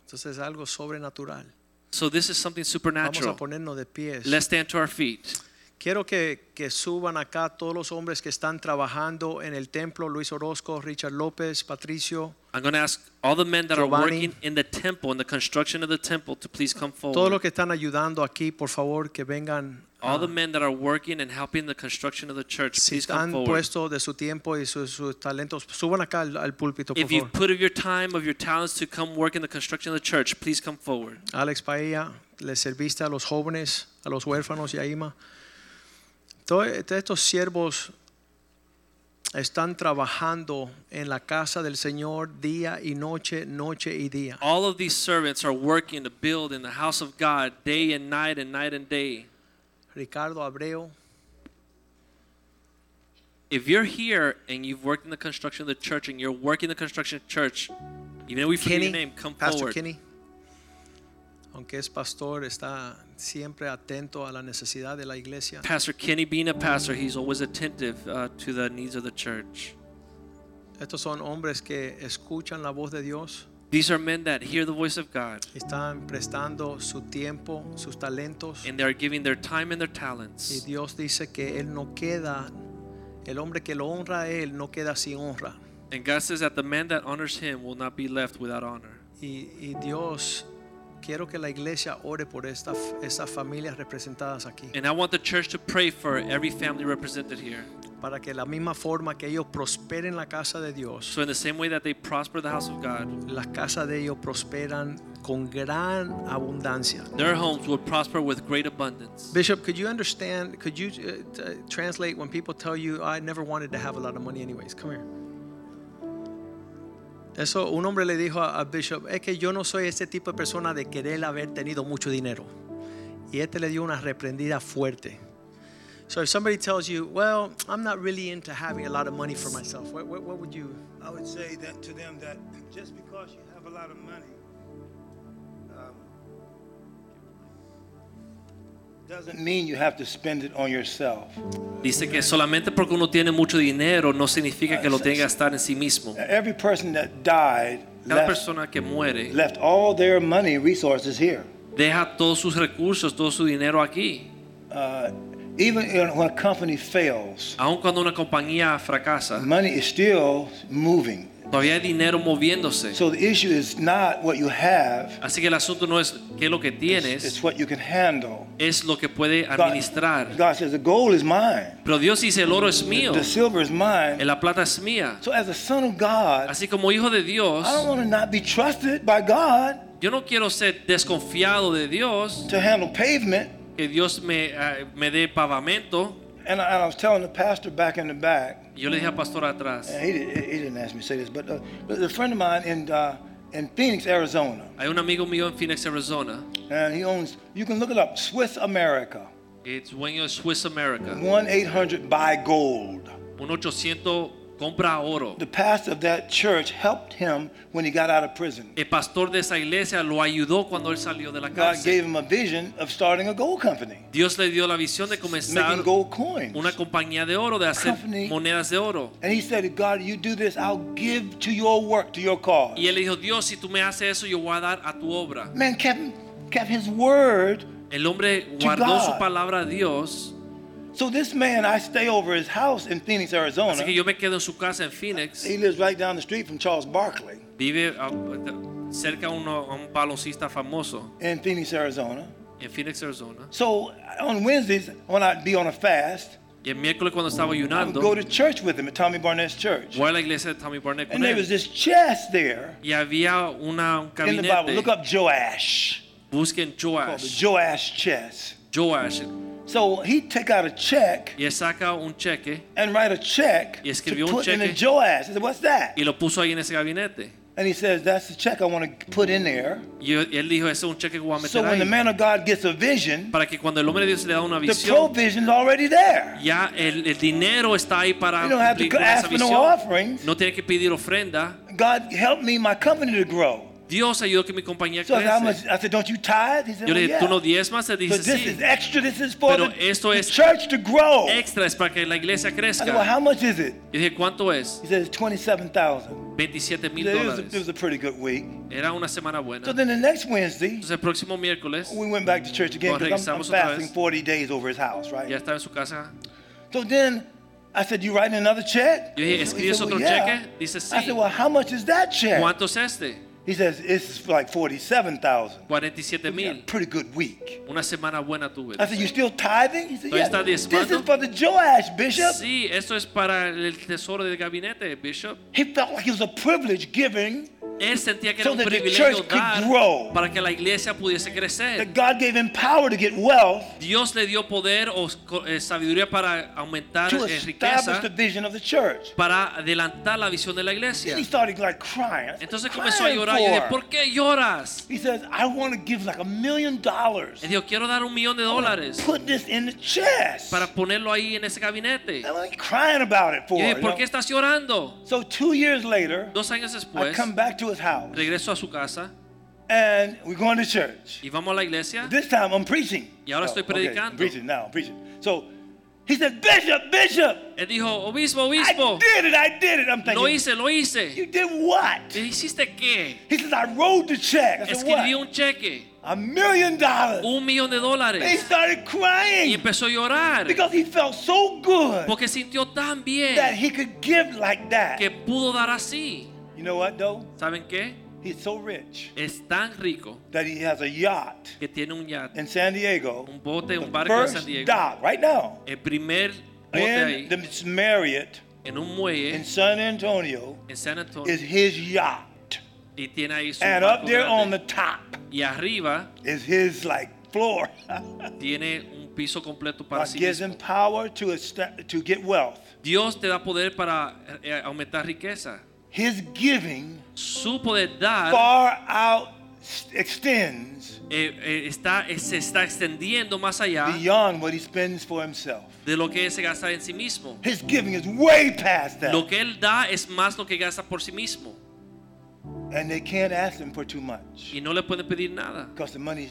Entonces es algo sobrenatural. So this is something Vamos a supernatural. ponernos de pies. Let's stand to our feet. Quiero que, que suban acá todos los hombres que están trabajando en el templo, Luis Orozco, Richard López, Patricio, I'm going to ask all the men that are Giovanni. working in the temple, in the construction of the temple, to please come todos los forward. que están ayudando aquí, por favor, que vengan. All the men that are working and helping the construction of the church, si please come forward. puestos de su tiempo y sus, sus talentos, suban acá al, al púlpito, por If you've put of your time, of your talents to come work in the construction of the church, please come forward. Alex Paella, le serviste a los jóvenes, a los huérfanos y a Ima. Todos estos siervos están trabajando en la casa del Señor día y noche, noche y día. All of these servants are working to build in the house of God day and night and night and day. Ricardo Abreu, If you're here and you've worked in the construction of the church and you're working the construction of church, even if we forget your name, come Pastor forward. Kenny, aunque es pastor, está siempre atento a la necesidad de la iglesia. Pastor Kenny, being a pastor, he's always attentive uh, to the needs of the church. Estos son hombres que escuchan la voz de Dios, These are men that hear the voice of God están prestando su tiempo, sus talentos. and they are giving their time and their Y talents. Dios dice que Él no queda, el hombre que lo honra a Él no queda sin honra. And God says that the man that honors him will not be left without honor. Y, y Dios, quiero que la iglesia ore por esta, estas familias representadas aquí, And I want the church to pray for every family represented here. para que la misma forma que ellos prosperen la casa de Dios, So, in the same way that they prosper the house of God, las casas de ellos prosperan con gran abundancia. their homes will prosper with great abundance. Bishop, could you understand? Could you uh, translate when people tell you, I never wanted to have a lot of money anyways? Come here. Eso, un hombre le dijo a, Bishop, es que yo no soy ese tipo de persona de querer haber tenido mucho dinero. Y este le dio una reprendida fuerte. So if somebody tells you, well, I'm not really into having a lot of money for myself, what, what, what would you? I would say that to them that just because you have a lot of money Dice que solamente porque uno tiene mucho dinero no significa que lo tenga que gastar en sí mismo. Every person that died Cada left, persona que muere all their money resources here. deja todos sus recursos, todo su dinero aquí. Uh, even when a company fails, Aun cuando una compañía fracasa, money is still moving. Todavía hay dinero moviéndose. So the issue is not what you have, Así que el asunto no es qué es lo que it's tienes, what you can handle. es lo que puede God, administrar. God says the gold is mine, Pero Dios dice el oro es mío, the silver is mine. la plata es mía. So as a son of God, Así como hijo de Dios, I don't want to not be trusted by God yo no quiero ser desconfiado de Dios, to handle pavement. que Dios me, eh, me dé pavamento. And I, and I was telling the pastor back in the back, Yo le dije al pastor atrás, he, he didn't ask me to say this, but, uh, but a friend of mine in, uh, in Phoenix, Arizona, hay un amigo mío en Phoenix, Arizona, and he owns, you can look it up, Swiss America, It's dueño de Swiss America. 1 800 buy gold. Un 800 compra oro. The pastor of that church helped him when he got out of prison. El pastor de esa iglesia lo ayudó cuando él salió de la God cárcel. gave him a vision of starting a gold company, Dios le dio la visión de comenzar gold coins. una compañía de oro, de hacer Company. monedas de oro. And he said, God, you do this, I'll give to your work, to your cause. Y él le dijo, Dios, si tú me haces eso, yo voy a dar a tu obra. Man kept, kept his word. El hombre guardó God. su palabra a Dios. So this man, I stay over his house in Phoenix, Arizona. Así que yo me quedo en su casa en Phoenix. He lives right down the street from Charles Barkley Vive ah, cerca a, uno, a un baloncista famoso in Phoenix, Arizona. en Phoenix, Arizona. So on Wednesdays, when I'd be on a fast, Y el miércoles cuando estaba I would ayunando, go to church with him at Tommy Barnett's church. voy a la iglesia de Tommy Barnett con And there was this chest there Y había una, un in the Bible. Look up Joash. Busquen Called the Joash. Joash chest. Joash. So he'd take out a check Y él saca un cheque and write a check Y to escribió un put in a cheque. Joash. I said, what's that? y lo puso ahí en ese gabinete. And he says, that's the check I want to put in there. Y él dijo, ese es un cheque que voy a So meter when the man of God gets a vision, Para que cuando el hombre de Dios le da una visión, the provision's already there. ya el, el dinero está ahí para You don't have to esa ask for no offerings. No tiene que pedir ofrenda. God help me, my company to grow. Dios ayudó que mi compañía So I said, how much? crece. I said, don't you tithe? He said, Yo well, le dije, ¿tú no yeah. diezmas? Él dice, But this sí. is extra. This is for Pero the, esto the es church to grow. Extra es para que la iglesia crezca. said, well, how much is it? Yo dije, ¿cuánto es? He says, 27000 27 mil It was, a, it was dólares. a pretty good week. Era una semana buena. So then the next Wednesday, Entonces el próximo miércoles we went back to church again because I'm, I'm fasting vez. 40 days over his house, right? ya estaba en su casa. So then I said, you writing another check? Yo dije, ¿escribes said, otro well, yeah. cheque? Dice, I said, well, how much is that check? ¿Cuánto es este? He says, it's like 47,000. 47 Yeah, mil. pretty good week. Una semana buena tuve. I said, you still tithing? He said, ¿Todavía yeah. está This is for the Joash, Bishop. Sí, esto es para el tesoro del gabinete, Bishop. He felt like it was a privilege giving Él sentía que So era un privilegio church could dar grow. para que la iglesia pudiese crecer. that God gave him power to get wealth Dios le dio poder o eh, sabiduría para aumentar to eh, riqueza, the vision of the church. para adelantar la visión de la iglesia. he started like crying. Entonces comenzó a Crying y dije. ¿por qué lloras? He says, I want to give like a million dollars. Y dijo, quiero dar un millón de dólares Put this in the chest. para ponerlo ahí en ese gabinete. I'm like crying about it for. Y dije, you ¿por qué estás llorando? So two years later, Dos años I después, come back to his house regreso a su casa and we're going to church. y vamos a la iglesia. This time I'm preaching. Y ahora Oh, estoy okay, predicando. I'm preaching now, I'm preaching. So he said, Bishop, Bishop, Él dijo, obispo, obispo. I did it, I did it. I'm thinking, lo hice, lo hice. you did what? ¿Y ¿Hiciste qué? He says, I wrote the check. I said, Escribí what? un cheque, A million dollars. un millón de He dólares. started Y crying empezó a llorar because he felt so good porque sintió tan bien. that he could give like that. que pudo dar así. You know what, though? ¿Saben qué? He's so rich Es tan rico that he has a yacht que tiene un yate, in San Diego, un bote, un barco en San Diego. dock right now, El primer bote and ahí, the Marriott en un in San Antonio en San Antonio. is his yacht, Y tiene ahí su and up there on the top Y arriba is his like floor. tiene un piso completo para God sí gives him power to to get wealth. Dios te da poder para eh, aumentar riqueza. His giving Su poder dar far out extends eh, eh, está, se está extendiendo más allá beyond what he spends for himself. de lo que se gasta en sí mismo. His giving is way past that. Lo que él da es más lo que gasta por sí mismo. And they can't ask him for too much Y no le pueden pedir nada. because the money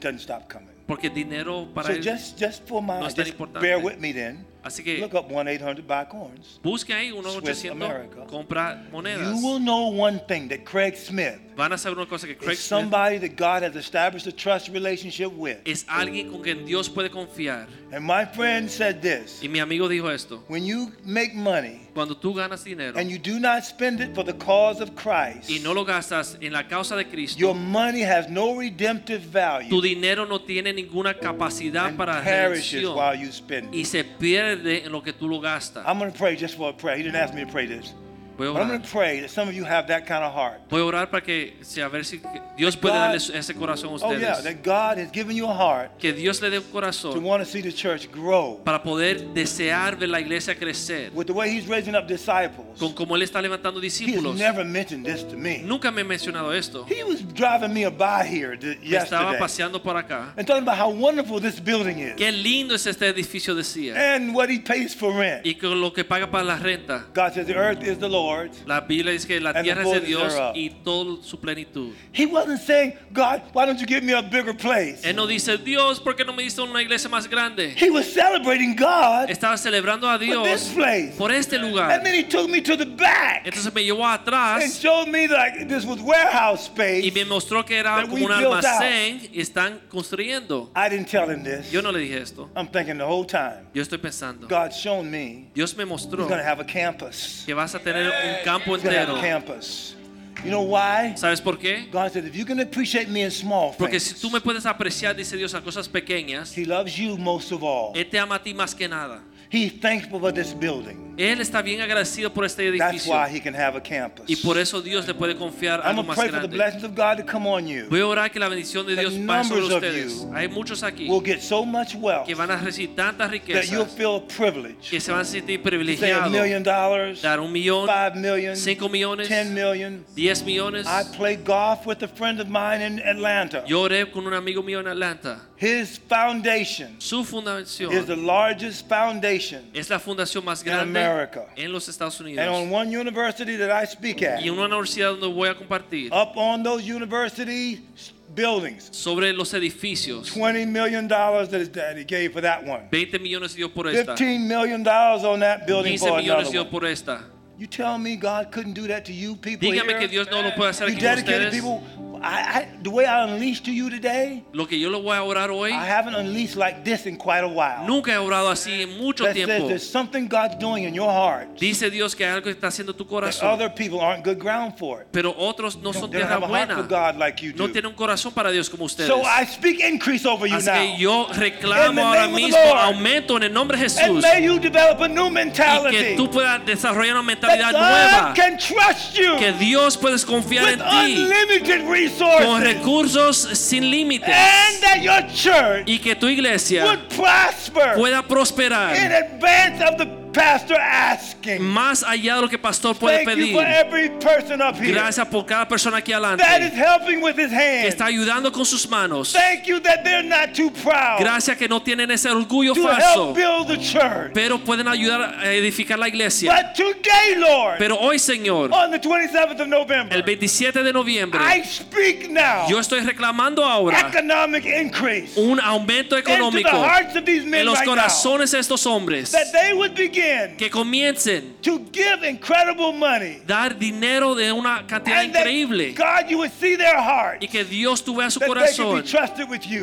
doesn't stop coming. Porque el dinero para So él. just, just for my, no es tan importante. bear with me then. Así que Look up 1-800 buy coins. busque ahí unos Swiss 800 compra monedas. You will know one thing that Craig Smith Van a saber una cosa que Craig is Smith somebody that God has established a trust relationship with. es alguien con quien Dios puede confiar. And my friend said this Y mi amigo dijo esto. when you make money Cuando tú ganas dinero and you do not spend it for the cause of Christ, y no lo gastas en la causa de Cristo, your money has no redemptive value. tu dinero no tiene ninguna capacidad and para perishes redención while you spend it. y se pierde en lo que tú lo gastas. I'm going to pray just for a prayer. He didn't ask me to pray this. Voy a But I'm orar. going to pray that some of you have that kind of heart. Voy a orar para que si a ver si Dios puede God- darles ese corazón a Oh, yeah, ustedes. that God has given you a heart Que Dios le dé un to corazón want to see the church grow. para poder desear ver la iglesia crecer. With the way He's raising up disciples, Con como él está levantando He discípulos. never mentioned this to me. Nunca me he mencionado esto. He was driving me by here Me estaba yesterday paseando por acá. and talking about how wonderful this building is Qué lindo es este edificio, decía. and what He pays for rent. Y con lo que paga para la renta. God says the earth is the Lord's. La Biblia dice que la tierra es de Dios thereof. y toda su plenitud. He wasn't saying, God, why don't you give me a bigger place? Él no dice, Dios, ¿por qué no me diste una iglesia más grande? He was celebrating God Estaba celebrando a for this Dios place. por este lugar. And then He took me to the back Entonces me llevó atrás. and showed me like this was warehouse space. y me mostró que era como un almacén y están construyendo. I didn't tell him this. Yo no le dije esto. I'm thinking the whole time. Yo estoy pensando. God's shown me Dios me mostró. He's going to have a campus. que vas a tener un campo entero. You know why? ¿Sabes por qué? God said, if you can appreciate me in small Porque things, si tú me puedes apreciar, dice Dios, a cosas pequeñas, He loves you most of all. Él te ama a ti más que nada. He's thankful for this building. Él está bien agradecido por este That's edificio. why He can have a campus. Y por eso Dios le puede confiar I'm algo going to más pray for the grande. blessings of God to come on you. Voy a orar que la bendición de That Dios vaya sobre numbers of ustedes. you Hay muchos aquí We'll get so much wealth que van a recibir tantas that you'll riquezas feel privileged. que se van a sentir Say a privilegiados. million dollars, Dar un millón, five million, cinco millones, ten million. diez millones. I played golf with a friend of mine in Atlanta. Yo oré con un amigo mío en Atlanta. His foundation Su is the largest foundation. es la fundación más In grande America. en los Estados And on one university that I speak at, Y una universidad donde voy a compartir up on those university buildings, sobre los edificios. $20 million that his daddy gave for that one. 20 millones dio por esta. $15 million on that building 15 for millones another dio one. por esta. You tell me God couldn't do that to you people Dígame here? que Dios no lo puede hacer You aquí dedicated ustedes. people. I, I, the way I unleash to you today, Lo que yo le voy a orar hoy, I haven't unleashed like this in quite a while. nunca he orado así en mucho that says tiempo. there's something God's doing in your heart Dice Dios que algo está haciendo tu that corazón, other people aren't good ground for it. pero otros no son They don't tierra have a heart for buena. God like you No do. tienen un corazón para Dios como ustedes. So I speak increase over you Así que now. yo In reclamo the ahora name of the mismo Lord. aumento en el nombre de And Jesús may you develop a new y que mentality. tú puedas desarrollar una mentalidad nueva, que Dios puedes confiar en ti con recursos sin límites. And that your church y que tu iglesia pueda in prosperar más allá de lo que pastor puede Thank you pedir. for every person up here Gracias por cada persona aquí that is adelante helping with his que está ayudando con sus manos. Thank you that they're not too proud Gracias que no tienen ese orgullo to falso, help build the church. pero pueden ayudar a edificar la iglesia. But today, Lord, Pero hoy, Señor, on the 27th of November, el 27 de noviembre, I speak now yo estoy reclamando ahora economic increase un aumento into the económico hearts of these men en los corazones de estos hombres That they would begin que comiencen to give incredible money. dar dinero de una cantidad And increíble God, you would see their heart. y que Dios tú veas su corazón,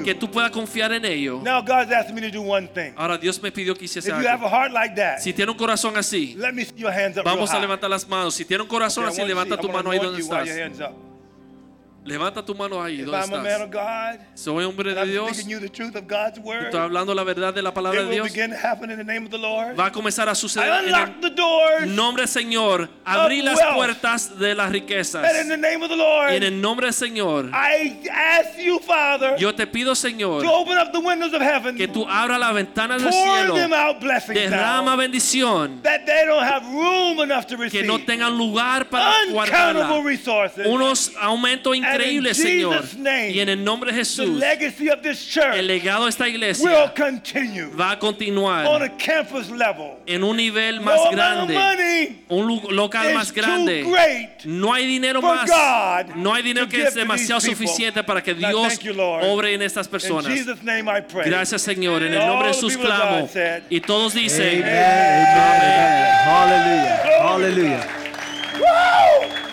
que tú puedas confiar en ello. Now God's asking me to do one thing. Ahora Dios me pidió que If hiciese you have a algo. heart like that, Si tiene un corazón así, let me see your hands up real vamos a levantar las manos. Si tiene un corazón Okay, así, levanta tu mano ahí donde estás. Levanta tu mano ahí donde estás. God, Soy hombre de Dios. word, Estoy hablando la verdad de la palabra de Dios. Lord. Va a comenzar a suceder en el nombre del Señor. Abrí las wealth. puertas de las riquezas. the Y Lord, en el nombre del Señor, I ask you, Father, yo te pido, Señor, heaven, que tú abras las ventanas del cielo, derrama bendición, que no tengan lugar para guardarla. Unos aumentos increíbles, And in Señor. Y en el nombre de the Jesús, el legado de esta will iglesia continue va a on continuar a campus level. en un nivel más grande, un local más grande. No hay dinero más. No hay dinero que es demasiado suficiente para que Dios thank you, Lord. obre en estas In personas. Jesus' name I pray. Gracias, Señor. En el nombre de Jesús clamo. Y todos dicen, Hallelujah. Hallelujah. Woo!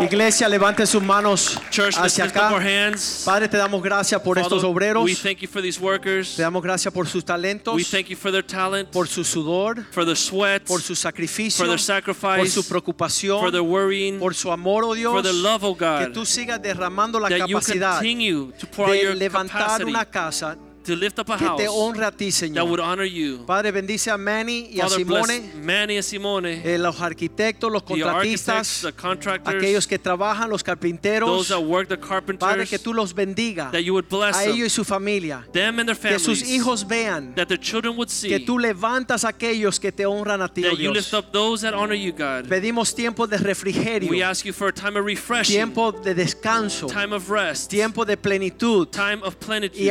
Iglesia, levante sus manos Church, hacia acá. hands. Padre, te damos gracias por estos obreros. we thank you for these workers. Te damos gracias por sus talentos, We thank you for their talent, por su sudor, for their sweat, por su sacrificio, for their por sacrifice, su preocupación, for their worrying, por su amor, oh Dios. for their love, oh Que God. tú sigas derramando la That you capacidad to pour de your levantar capacity una casa to lift up a que te house honre a ti, that would Señor. honor you. Padre, bendice a Manny y a Father, bless Simone, Manny and Simone, eh, los arquitectos, los the architects, contratistas, the contractors, aquellos que trabajan, los those carpinteros. that work, the Padre, carpenters, que tú los bendiga that you would bless a ellos y them, su familia. them and their Que sus hijos vean that their children would see que tú levantas a aquellos que te honran a ti, oh that you Dios. lift up those that honor you, God. Pedimos tiempo de refrigerio, We ask you for a time of refreshing, tiempo de descanso, time of rest, tiempo de plenitud time of y plenitude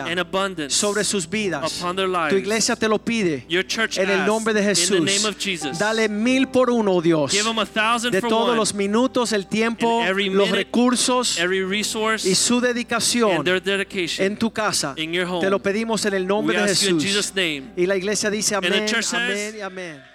abundancia sobre sus vidas. upon their lives. Tu iglesia te lo pide en el nombre de Jesús. Dale mil por uno, oh Dios, Give them a thousand de for todos los minutos, el tiempo, los recursos y su dedicación en tu casa. Te lo pedimos en el nombre de Jesús. Y la iglesia dice amén y amén.